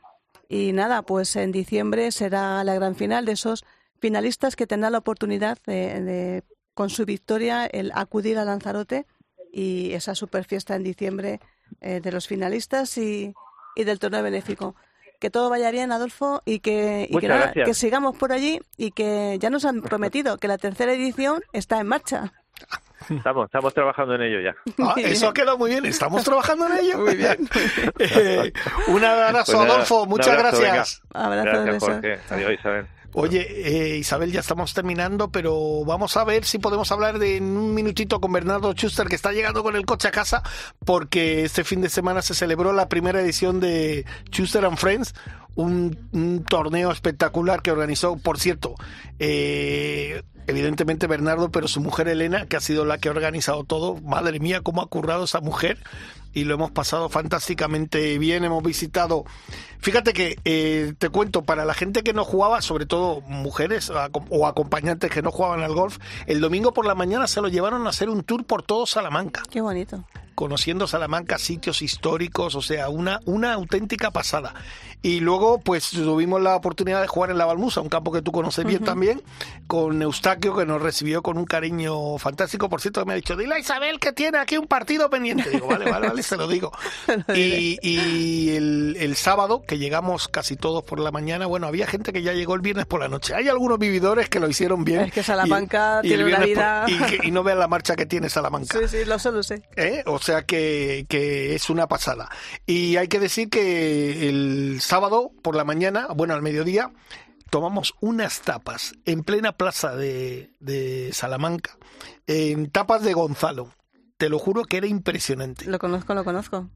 Y nada, pues en diciembre será la gran final de esos finalistas que tendrán la oportunidad de, de, con su victoria, el acudir a Lanzarote y esa super fiesta en diciembre eh, de los finalistas y, y del torneo benéfico. Que todo vaya bien, Adolfo, y que, y que, nada, sigamos por allí y que ya nos han prometido que la tercera edición está en marcha. Estamos, estamos trabajando en ello ya. Ah, eso ha quedado muy bien, estamos trabajando en ello. Muy bien. Eh, un abrazo, Pues nada, Adolfo, un muchas abrazo, gracias. venga. Abrazo, Gracias. Jorge. Adiós, Isabel. Oye, eh, Isabel, ya estamos terminando, pero vamos a ver si podemos hablar de en un minutito con Bernardo Schuster, que está llegando con el coche a casa, porque este fin de semana se celebró la primera edición de Schuster and Friends, un, un torneo espectacular que organizó, por cierto, eh, evidentemente Bernardo, pero su mujer Elena, que ha sido la que ha organizado todo. Madre mía, cómo ha currado esa mujer. Y lo hemos pasado fantásticamente bien. Hemos visitado. Fíjate que eh, te cuento, para la gente que no jugaba, sobre todo mujeres o acompañantes que no jugaban al golf, el domingo por la mañana se lo llevaron a hacer un tour por todo Salamanca Qué bonito. conociendo Salamanca, sitios históricos, o sea, una, una auténtica pasada. Y luego, pues tuvimos la oportunidad de jugar en la Balmusa, un campo que tú conoces bien Ujú. también, con Eustaquio, que nos recibió con un cariño fantástico. Por cierto, me ha dicho, dile a Isabel que tiene aquí un partido pendiente. Digo, vale, vale, vale. te lo digo. Y, y el, el sábado, que llegamos casi todos por la mañana, bueno, había gente que ya llegó el viernes por la noche. Hay algunos vividores que lo hicieron bien. Es que Salamanca y el- y tiene una vida... por- y no vean la marcha que tiene Salamanca. Sí, sí, lo sé, lo sé. ¿eh? O sea que, que es una pasada. Y hay que decir que el sábado por la mañana, bueno, al mediodía, tomamos unas tapas en plena plaza de, de Salamanca, en tapas de Gonzalo. Te lo juro que era impresionante. Lo conozco, lo conozco.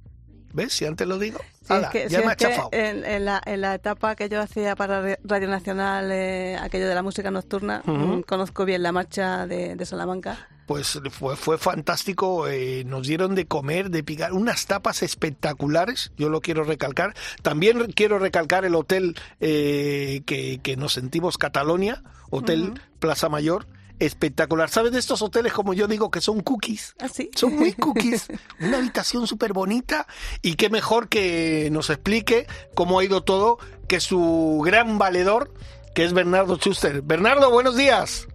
¿Ves? Si antes lo digo. Sí, Ala, es que, ya me ha chafado. en, en la, en la etapa que yo hacía para Radio Nacional, eh, aquello de la música nocturna, mm, conozco bien la marcha de, de Salamanca. Pues fue, fue fantástico, eh, nos dieron de comer, de picar, unas tapas espectaculares, yo lo quiero recalcar. También quiero recalcar el hotel eh, que, que nos sentimos Catalonia, Hotel Plaza Mayor, espectacular. ¿Sabes de estos hoteles, como yo digo, que son cookies? ¿Ah, sí? Son muy cookies. Una habitación súper bonita y qué mejor que nos explique cómo ha ido todo que su gran valedor, que es Bernardo Schuster. Bernardo, buenos días.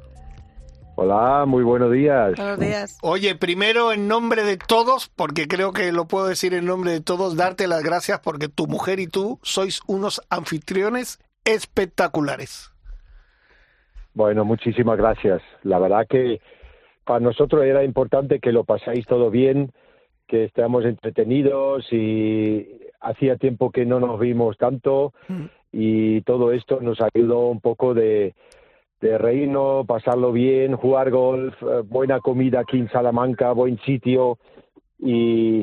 Hola, muy buenos días. Buenos días. Oye, primero en nombre de todos, porque creo que lo puedo decir en nombre de todos, darte las gracias porque tu mujer y tú sois unos anfitriones espectaculares. Bueno, muchísimas gracias. La verdad que para nosotros era importante que lo pasáis todo bien, que estemos entretenidos y hacía tiempo que no nos vimos tanto y todo esto nos ayudó un poco de, de reírnos, pasarlo bien, jugar golf, eh, buena comida aquí en Salamanca, buen sitio y,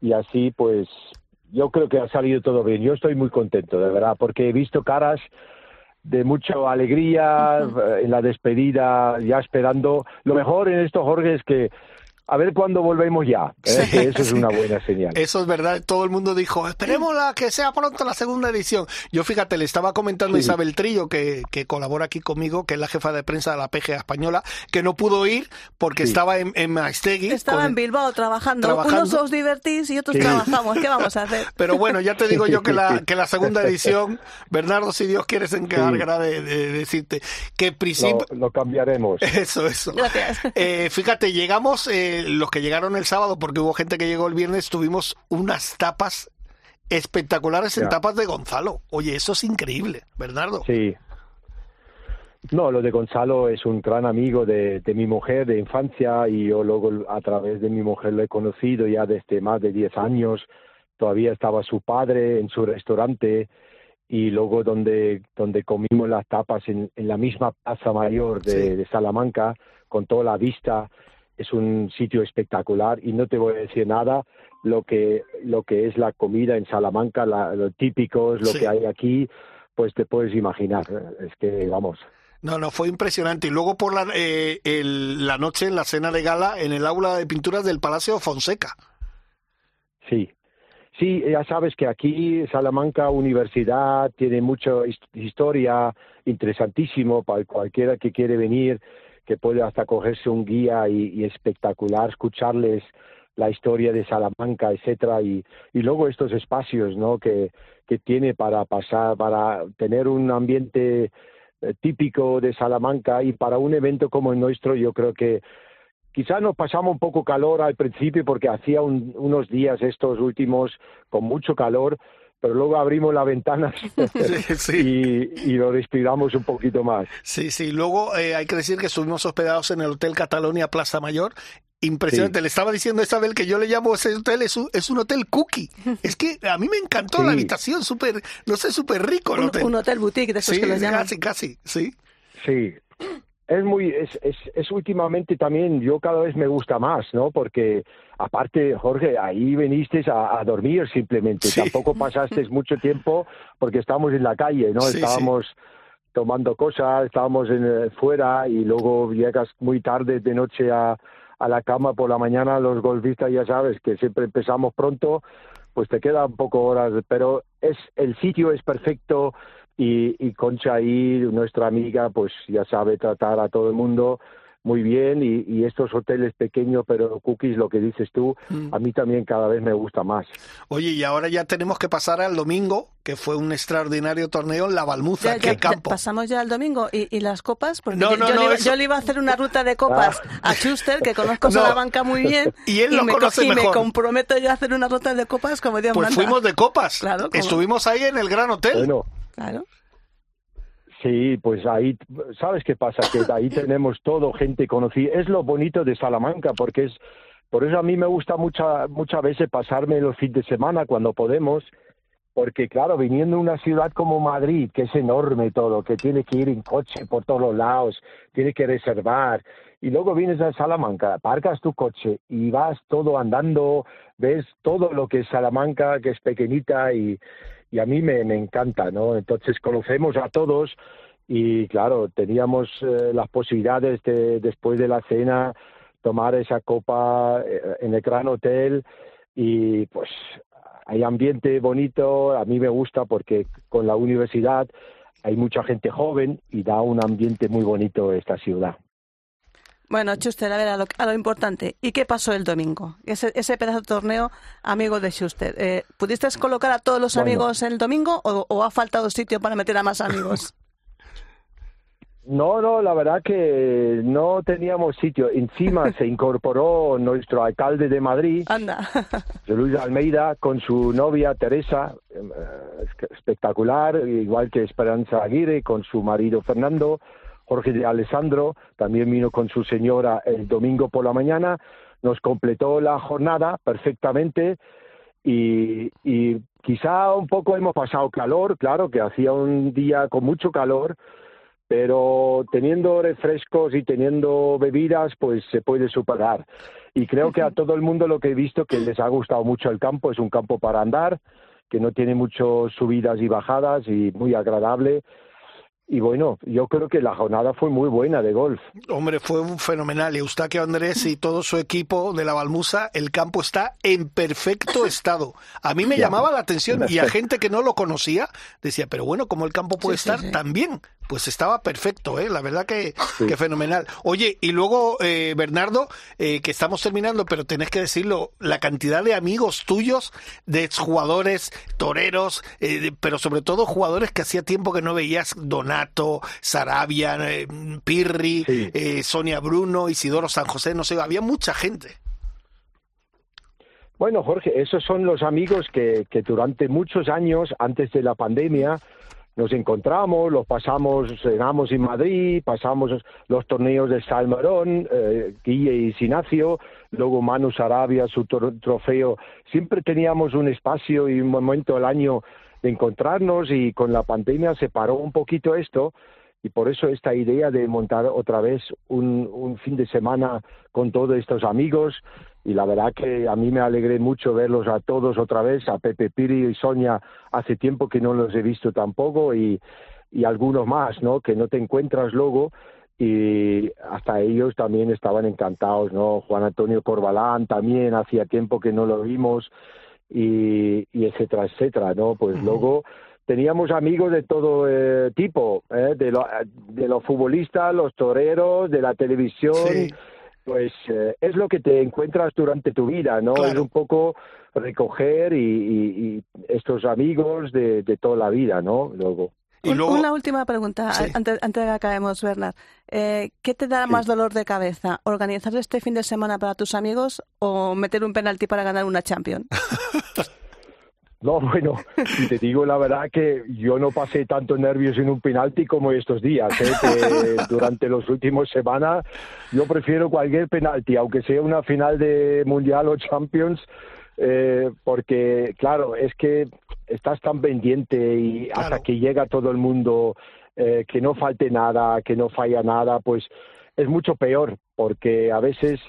y así pues yo creo que ha salido todo bien. Yo estoy muy contento, de verdad, porque he visto caras de mucha alegría eh, en la despedida, ya esperando. Lo mejor en esto, Jorge, es que a ver cuándo volvemos ya. ¿eh? Que eso es una buena señal. Eso es verdad, todo el mundo dijo, esperemos la que sea pronto la segunda edición. Yo fíjate, le estaba comentando a Sí. Isabel Trillo, que, que colabora aquí conmigo, que es la jefa de prensa de la PGA española, que no pudo ir porque Sí. estaba en, en Maestegui. Estaba con- en Bilbao trabajando. Trabajando. Unos os divertís y otros Sí. trabajamos. ¿Qué vamos a hacer? Pero bueno, ya te digo yo que la, que la segunda edición, Bernardo, si Dios quiere, se encargará de, de decirte que en principio... Lo, lo cambiaremos. Eso, eso. Gracias. Eh, fíjate, llegamos, eh, los que llegaron el sábado, porque hubo gente que llegó el viernes, tuvimos unas tapas espectaculares en Ya. tapas de Gonzalo. Oye, eso es increíble, Bernardo. Sí. No, lo de Gonzalo es un gran amigo de, de mi mujer de infancia y yo luego a través de mi mujer lo he conocido ya desde más de 10 años. Todavía estaba su padre en su restaurante y luego donde, donde comimos las tapas en, en la misma Plaza Mayor de, de Salamanca con toda la vista. Es un sitio espectacular y no te voy a decir nada lo que, lo que es la comida en Salamanca, la, lo típico, es lo Sí. que hay aquí, pues te puedes imaginar. Es que, vamos, No, no, fue impresionante. Y luego por la, eh, el- la noche, en la cena de gala, en el aula de pinturas del Palacio Fonseca. Sí, sí, ya sabes que aquí Salamanca Universidad tiene mucha his- historia, interesantísimo para cualquiera que quiere venir, que puede hasta cogerse un guía y, espectacular, escucharles la historia de Salamanca, etcétera, y, y luego estos espacios, ¿no? Que, que tiene para pasar, para tener un ambiente eh, típico de Salamanca y para un evento como el nuestro, yo creo que Quizás nos pasamos un poco calor al principio porque hacía un- unos días estos últimos con mucho calor, pero luego abrimos las ventanas y, y lo respiramos un poquito más. Sí, sí. Luego eh, hay que decir que estuvimos hospedados en el Hotel Catalonia Plaza Mayor. Impresionante. Sí. Le estaba diciendo a Isabel que yo le llamo ese hotel, es un, es un hotel cookie. Es que a mí me encantó la habitación, súper, no sé, súper rico el Un, hotel. un hotel boutique de esos sí, que los llaman. casi, casi, sí. Sí. Es muy, es, es, es últimamente también, yo cada vez me gusta más, ¿no? Porque aparte, Jorge, ahí viniste a, a dormir simplemente, Sí. tampoco pasaste mucho tiempo porque estábamos en la calle, ¿no? Sí, sí. estábamos tomando cosas, estábamos en, eh, fuera y luego llegas muy tarde de noche a, a la cama por la mañana, los golfistas ya sabes que siempre empezamos pronto, pues te queda un poco horas, pero es el sitio es perfecto y, y Concha ahí, nuestra amiga, pues ya sabe tratar a todo el mundo muy bien y, y estos hoteles pequeños pero cookies, lo que dices tú, Mm. a mí también cada vez me gusta más. Oye, y ahora ya tenemos que pasar al domingo, que fue un extraordinario torneo en la Balmuza. Ya- ¡Qué ya- ya campo! pasamos ya al domingo. ¿Y, y las copas? Porque No, yo, no, yo no, le, iba- eso- yo le iba a hacer una ruta de copas a Schuster, que conozco Ah. No. Salamanca muy bien. Y él lo me, conoce y me comprometo yo a hacer una ruta de copas como Dios Pues manda. fuimos de copas. Claro, Estuvimos ahí en el Gran Hotel. Bueno, Claro. Sí, pues ahí, ¿sabes qué pasa? Que ahí tenemos todo, gente conocida. Es lo bonito de Salamanca, porque es, por eso a mí me gusta mucha, muchas veces pasarme los fines de semana cuando podemos, porque claro, viniendo a una ciudad como Madrid, que es enorme todo, que tiene que ir en coche por todos los lados, tiene que reservar, y luego vienes a Salamanca, aparcas tu coche y vas todo andando, ves todo lo que es Salamanca, que es pequeñita y, y a mí me, encanta, ¿no? Entonces conocemos a todos y claro, teníamos eh, las posibilidades de después de la cena tomar esa copa eh, en el Gran Hotel y pues hay ambiente bonito, a mí me gusta porque con la universidad hay mucha gente joven y da un ambiente muy bonito esta ciudad. Bueno, Schuster, a ver, a lo, a lo importante. ¿Y qué pasó el domingo? Ese, ese pedazo de torneo, amigos de Schuster. Eh, ¿Pudiste colocar a todos los Bueno. amigos el domingo o, o ha faltado sitio para meter a más amigos? No, no, la verdad que no teníamos sitio. Encima se incorporó nuestro alcalde de Madrid, Anda. Luis Almeida, con su novia Teresa, eh, es- espectacular, igual que Esperanza Aguirre, con su marido Fernando, Jorge de Alessandro, también vino con su señora el domingo por la mañana, nos completó la jornada perfectamente y, y quizá un poco hemos pasado calor, claro, que hacía un día con mucho calor, pero teniendo refrescos y teniendo bebidas, pues se puede superar. Y creo que a todo el mundo lo que he visto que les ha gustado mucho el campo, es un campo para andar, que no tiene muchas subidas y bajadas y muy agradable. Y bueno, yo creo que la jornada fue muy buena de golf. Hombre, fue un fenomenal. Eustaquio Andrés y todo su equipo de la Balmusa, el campo está en perfecto estado. A mí me Ya. llamaba la atención y a gente que no lo conocía decía, pero bueno, ¿cómo el campo puede Sí, estar sí. tan bien? Pues estaba perfecto, ¿eh? La verdad que, que fenomenal. Oye, y luego, eh, Bernardo, eh, que estamos terminando, pero tenés que decirlo, la cantidad de amigos tuyos, de exjugadores, toreros, eh, de- pero sobre todo jugadores que hacía tiempo que no veías, Donato, Sarabia, eh, Pirri, eh, Sonia Bruno, Isidoro San José, no sé, había mucha gente. Bueno, Jorge, esos son los amigos que, que durante muchos años, antes de la pandemia, nos encontramos, los pasamos, cenamos en Madrid, pasamos los torneos de Salmerón, eh, Guille y Sinacio, luego Manu Sarabia, su tro- trofeo. Siempre teníamos un espacio y un momento al año de encontrarnos y con la pandemia se paró un poquito esto y por eso esta idea de montar otra vez un, fin de semana con todos estos amigos y la verdad que a mí me alegré mucho verlos a todos otra vez, a Pepe Piri y Sonia, hace tiempo que no los he visto tampoco y, y algunos más, ¿no? Que no te encuentras luego y hasta ellos también estaban encantados, ¿no? Juan Antonio Corbalán también hacía tiempo que no lo vimos y, y etcétera, etcétera, ¿no? Pues luego teníamos amigos de todo eh, tipo, ¿eh? de, lo- de los futbolistas, los toreros, de la televisión, pues eh, es lo que te encuentras durante tu vida, ¿no? Es un poco recoger y, y- y estos amigos de, de toda la vida, ¿no? Luego. Un- Una última pregunta antes, antes de que acabemos, Bernard. Eh, ¿Qué te da más dolor de cabeza? ¿Organizar este fin de semana para tus amigos o meter un penalti para ganar una Champions? No, bueno, y te digo la verdad que yo no pasé tanto nervios en un penalti como estos días, ¿eh? que durante las últimas semanas yo prefiero cualquier penalti, aunque sea una final de Mundial o Champions, eh, porque claro, es que estás tan pendiente y hasta que llega todo el mundo, eh, que no falte nada, que no falla nada, pues es mucho peor, porque a veces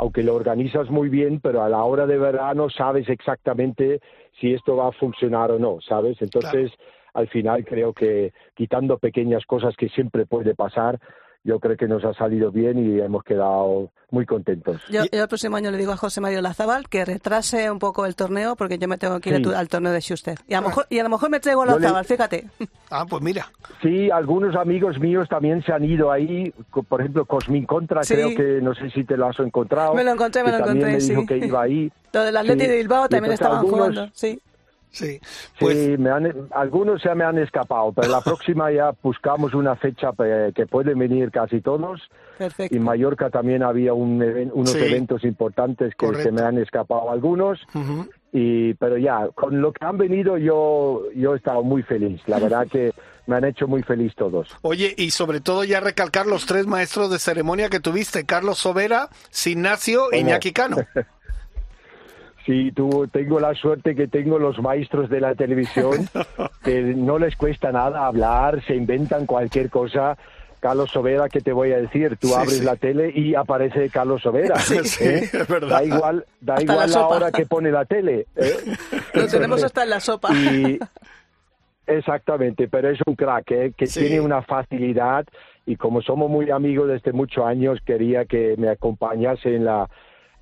aunque lo organizas muy bien, pero a la hora de verdad no sabes exactamente si esto va a funcionar o no, ¿sabes? Entonces, al final creo que quitando pequeñas cosas que siempre puede pasar, yo creo que nos ha salido bien y hemos quedado muy contentos. Yo, yo el próximo año le digo a José Mario Lazábal que retrase un poco el torneo porque yo me tengo que ir a Sí. tu- al torneo de Schuster. Y a lo mejor, y a lo mejor me traigo a le- Lazábal, fíjate. Ah, pues mira. Sí, algunos amigos míos también se han ido ahí, por ejemplo, Cosmin Contra, Sí. creo que no sé si te lo has encontrado. Me lo encontré, me lo encontré, me dijo sí. que iba ahí. Lo del Atleti Sí. de Bilbao también entonces estaban algunos- jugando, sí. Sí. Sí, me han- algunos se me han escapado, pero la próxima ya buscamos una fecha que pueden venir casi todos. Perfecto. Y en Mallorca también había un unos Sí. eventos importantes que Correcto. se me han escapado algunos. y pero ya con lo que han venido yo yo he estado muy feliz la verdad que me han hecho muy feliz todos Oye, y sobre todo ya recalcar los tres maestros de ceremonia que tuviste, Carlos Sobera, Signacio y. Iñaki Cano. Sí, tú, tengo la suerte que tengo los maestros de la televisión que no les cuesta nada hablar, se inventan cualquier cosa. Carlos Sobera, ¿qué te voy a decir? Tú Sí, abres sí. la tele y aparece Carlos Sobera. Sí, sí, ¿eh? es verdad. Da igual, da Hasta igual la hora que pone la tele. ¿eh? Lo tenemos hasta en la sopa. Y exactamente, pero es un crack, ¿eh? que Sí. tiene una facilidad y como somos muy amigos desde muchos años, quería que me acompañase en la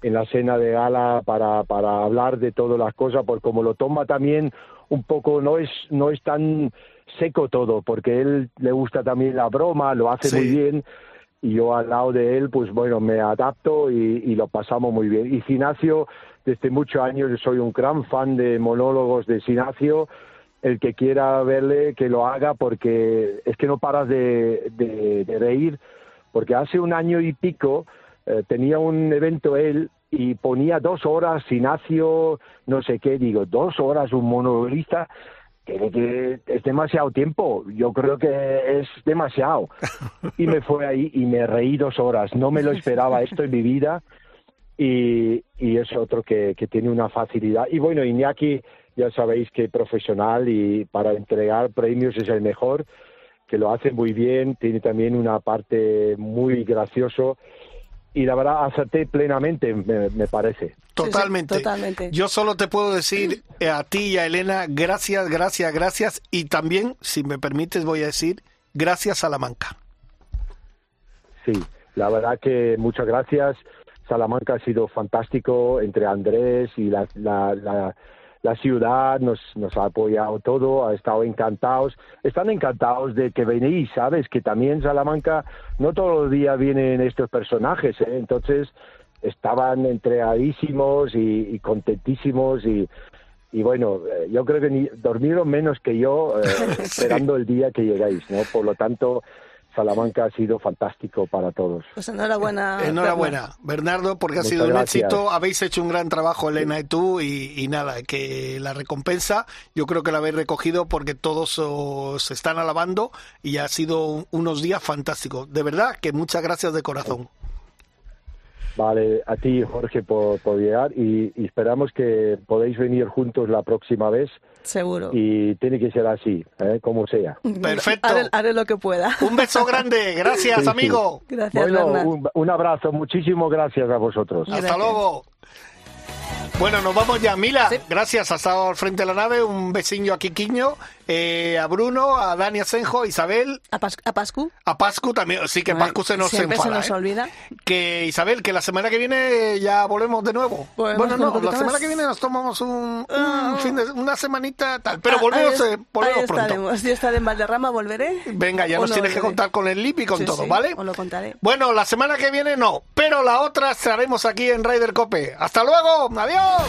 en la cena de gala para, para hablar de todas las cosas, porque como lo toma también un poco, no es, no es tan seco todo, porque él le gusta también la broma, lo hace Sí. muy bien, y yo al lado de él, pues bueno, me adapto y, y lo pasamos muy bien. Y Sinacio, desde muchos años, yo soy un gran fan de monólogos de Sinacio, el que quiera verle, que lo haga, porque es que no paras de, de- de reír, porque hace un año y pico eh, tenía un evento él y ponía dos horas Sinacio, no sé qué, digo, dos horas un monologuista, tiene que es demasiado tiempo, yo creo que es demasiado. Y me fue ahí y me reí dos horas, no me lo esperaba esto en mi vida y, y es otro que, que tiene una facilidad. Y bueno, Iñaki, ya sabéis que profesional y para entregar premios es el mejor, que lo hace muy bien, tiene también una parte muy gracioso y la verdad acerté plenamente, me, me parece. Totalmente. totalmente. Yo solo te puedo decir eh, a ti y a Elena, gracias, gracias, gracias. Y también, si me permites, voy a decir, gracias Salamanca. Sí, la verdad que muchas gracias. Salamanca ha sido fantástico entre Andrés y la, la, la, la ciudad, nos, nos ha apoyado todo, ha estado encantados. Están encantados de que venís, ¿sabes? Que también Salamanca no todos los días vienen estos personajes, ¿eh? Entonces estaban entregadísimos y, y contentísimos y, y bueno, eh, yo creo que ni, dormieron menos que yo eh, esperando el día que llegáis, ¿no? Por lo tanto, Salamanca ha sido fantástico para todos. Pues enhorabuena. Enhorabuena, Bernardo, porque ha Muchas sido un gracias. éxito. Habéis hecho un gran trabajo, Elena y tú, y, y nada, que la recompensa yo creo que la habéis recogido porque todos os están alabando y ha sido un- unos días fantásticos. De verdad que muchas gracias de corazón. Vale, a ti, Jorge, por, por llegar y, y esperamos que podáis venir juntos la próxima vez Seguro. y tiene que ser así, ¿eh? como sea. Perfecto. Haré, haré lo que pueda. Un beso grande, gracias Sí, sí. amigo. Gracias, bueno, un, un abrazo, muchísimas gracias a vosotros. Hasta luego. Bueno, nos vamos ya. Mila, gracias. Ha estado al frente de la nave. Un besillo a Quiquiño, eh, a Bruno, a Dani Asenjo, a Isabel, ¿A, Pas- a Pascu? a Pascu también. Sí, que Pascu se nos siempre enfada. se nos ¿eh? olvida. Que Isabel, que la semana que viene ya volvemos de nuevo. Volvemos bueno, no, la semana más. que viene nos tomamos un, un Ah. fin de una semanita tal. Pero Ah, volvemos, ahí, eh, volvemos ahí pronto. estaremos. Yo estaré en Valderrama, volveré. Venga, ya nos no tienes que contar con el LIP y con Sí, todo, sí, ¿vale? Os lo contaré. Bueno, la semana que viene no, pero la otra estaremos aquí en Ryder Cope. Hasta luego, adiós.